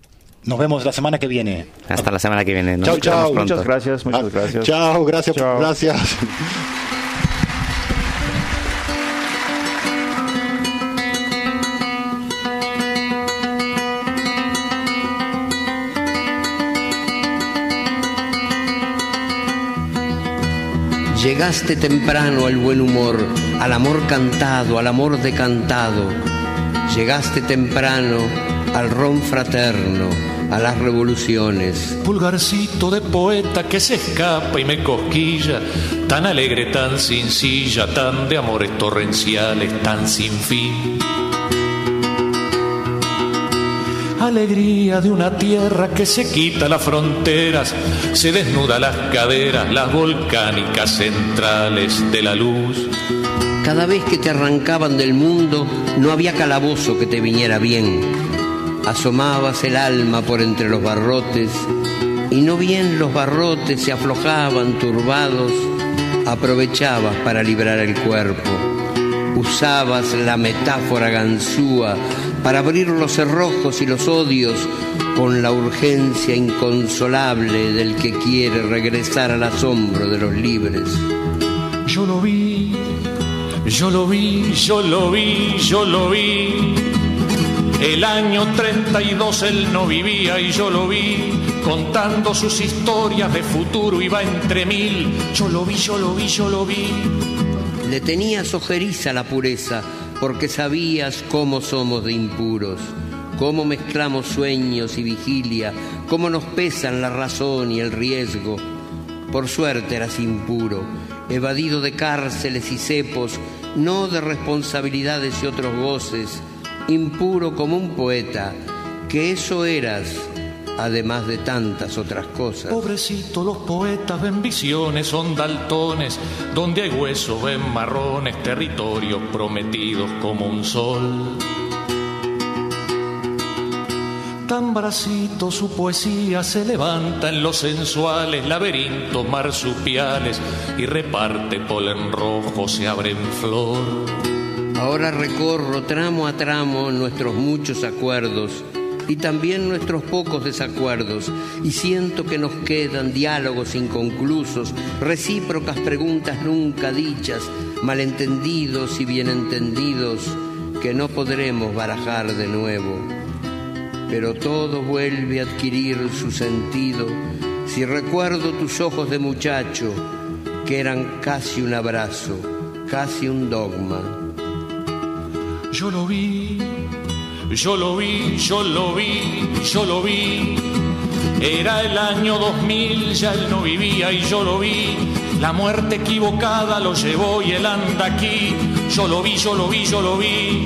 Nos vemos la semana que viene. Hasta la semana que viene. Nos Chao, chao. pronto. Muchas gracias, muchas Ah, gracias. Chao, gracias, Chao. gracias. Llegaste temprano al buen humor, al amor cantado, al amor decantado. Llegaste temprano al ron fraterno, a las revoluciones. Pulgarcito de poeta que se escapa y me cosquilla, tan alegre, tan sencilla, tan de amores torrenciales, tan sin fin. Alegría de una tierra que se quita las fronteras, se desnuda las caderas, las volcánicas centrales de la luz. Cada vez que te arrancaban del mundo, no había calabozo que te viniera bien. Asomabas el alma por entre los barrotes, y no bien los barrotes se aflojaban turbados, aprovechabas para librar el cuerpo. Usabas la metáfora ganzúa para abrir los cerrojos y los odios con la urgencia inconsolable del que quiere regresar al asombro de los libres. Yo lo vi, yo lo vi, yo lo vi, yo lo vi. El año 32 él no vivía y yo lo vi contando sus historias de futuro iba entre mil. Yo lo vi, yo lo vi, yo lo vi. Le tenías ojeriza la pureza, porque sabías cómo somos de impuros, cómo mezclamos sueños y vigilia, cómo nos pesan la razón y el riesgo. Por suerte eras impuro, evadido de cárceles y cepos, no de responsabilidades y otros goces, impuro como un poeta, que eso eras, además de tantas otras cosas. Pobrecito, los poetas ven visiones, son daltones, donde hay huesos ven marrones, territorios prometidos como un sol. Tan bracito su poesía se levanta en los sensuales laberintos marsupiales y reparte polen rojo, se abre en flor. Ahora recorro tramo a tramo nuestros muchos acuerdos y también nuestros pocos desacuerdos y siento que nos quedan diálogos inconclusos, recíprocas preguntas nunca dichas, malentendidos y bien entendidos que no podremos barajar de nuevo. Pero todo vuelve a adquirir su sentido si recuerdo tus ojos de muchacho que eran casi un abrazo, casi un dogma. Yo lo vi, yo lo vi, yo lo vi, yo lo vi. Era el año 2000, ya él no vivía y yo lo vi. La muerte equivocada lo llevó y él anda aquí. Yo lo vi, yo lo vi, yo lo vi.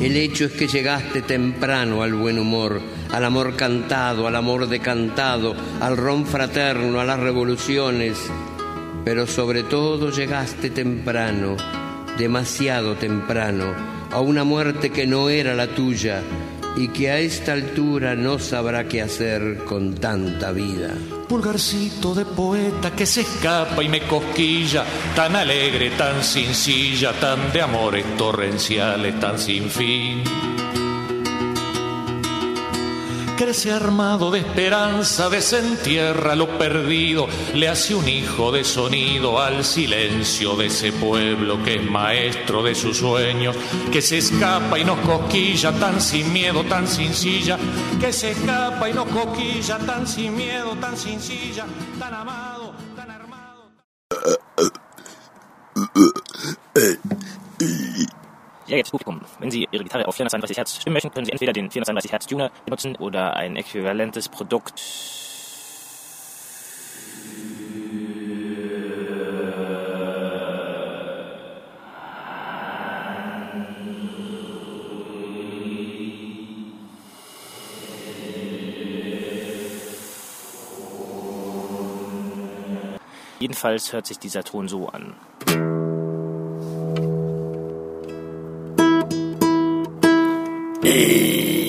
El hecho es que llegaste temprano al buen humor, al amor cantado, al amor decantado, al ron fraterno, a las revoluciones, pero sobre todo llegaste temprano, demasiado temprano, a una muerte que no era la tuya, y que a esta altura no sabrá qué hacer con tanta vida. Pulgarcito de poeta que se escapa y me cosquilla, tan alegre, tan sencilla, tan de amores torrenciales, tan sin fin. Crece armado de esperanza, desentierra lo perdido, le hace un hijo de sonido al silencio de ese pueblo que es maestro de sus sueños, que se escapa y nos cosquilla tan sin miedo, tan sin silla, que se escapa y nos cosquilla tan sin miedo, tan sin silla, tan amado, tan armado. Ja, jetzt Publikum. Wenn Sie Ihre Gitarre auf 432 Hertz stimmen möchten, können Sie entweder den 432 Hertz Tuner benutzen oder ein äquivalentes Produkt. Jedenfalls hört sich dieser Ton so an. Peace.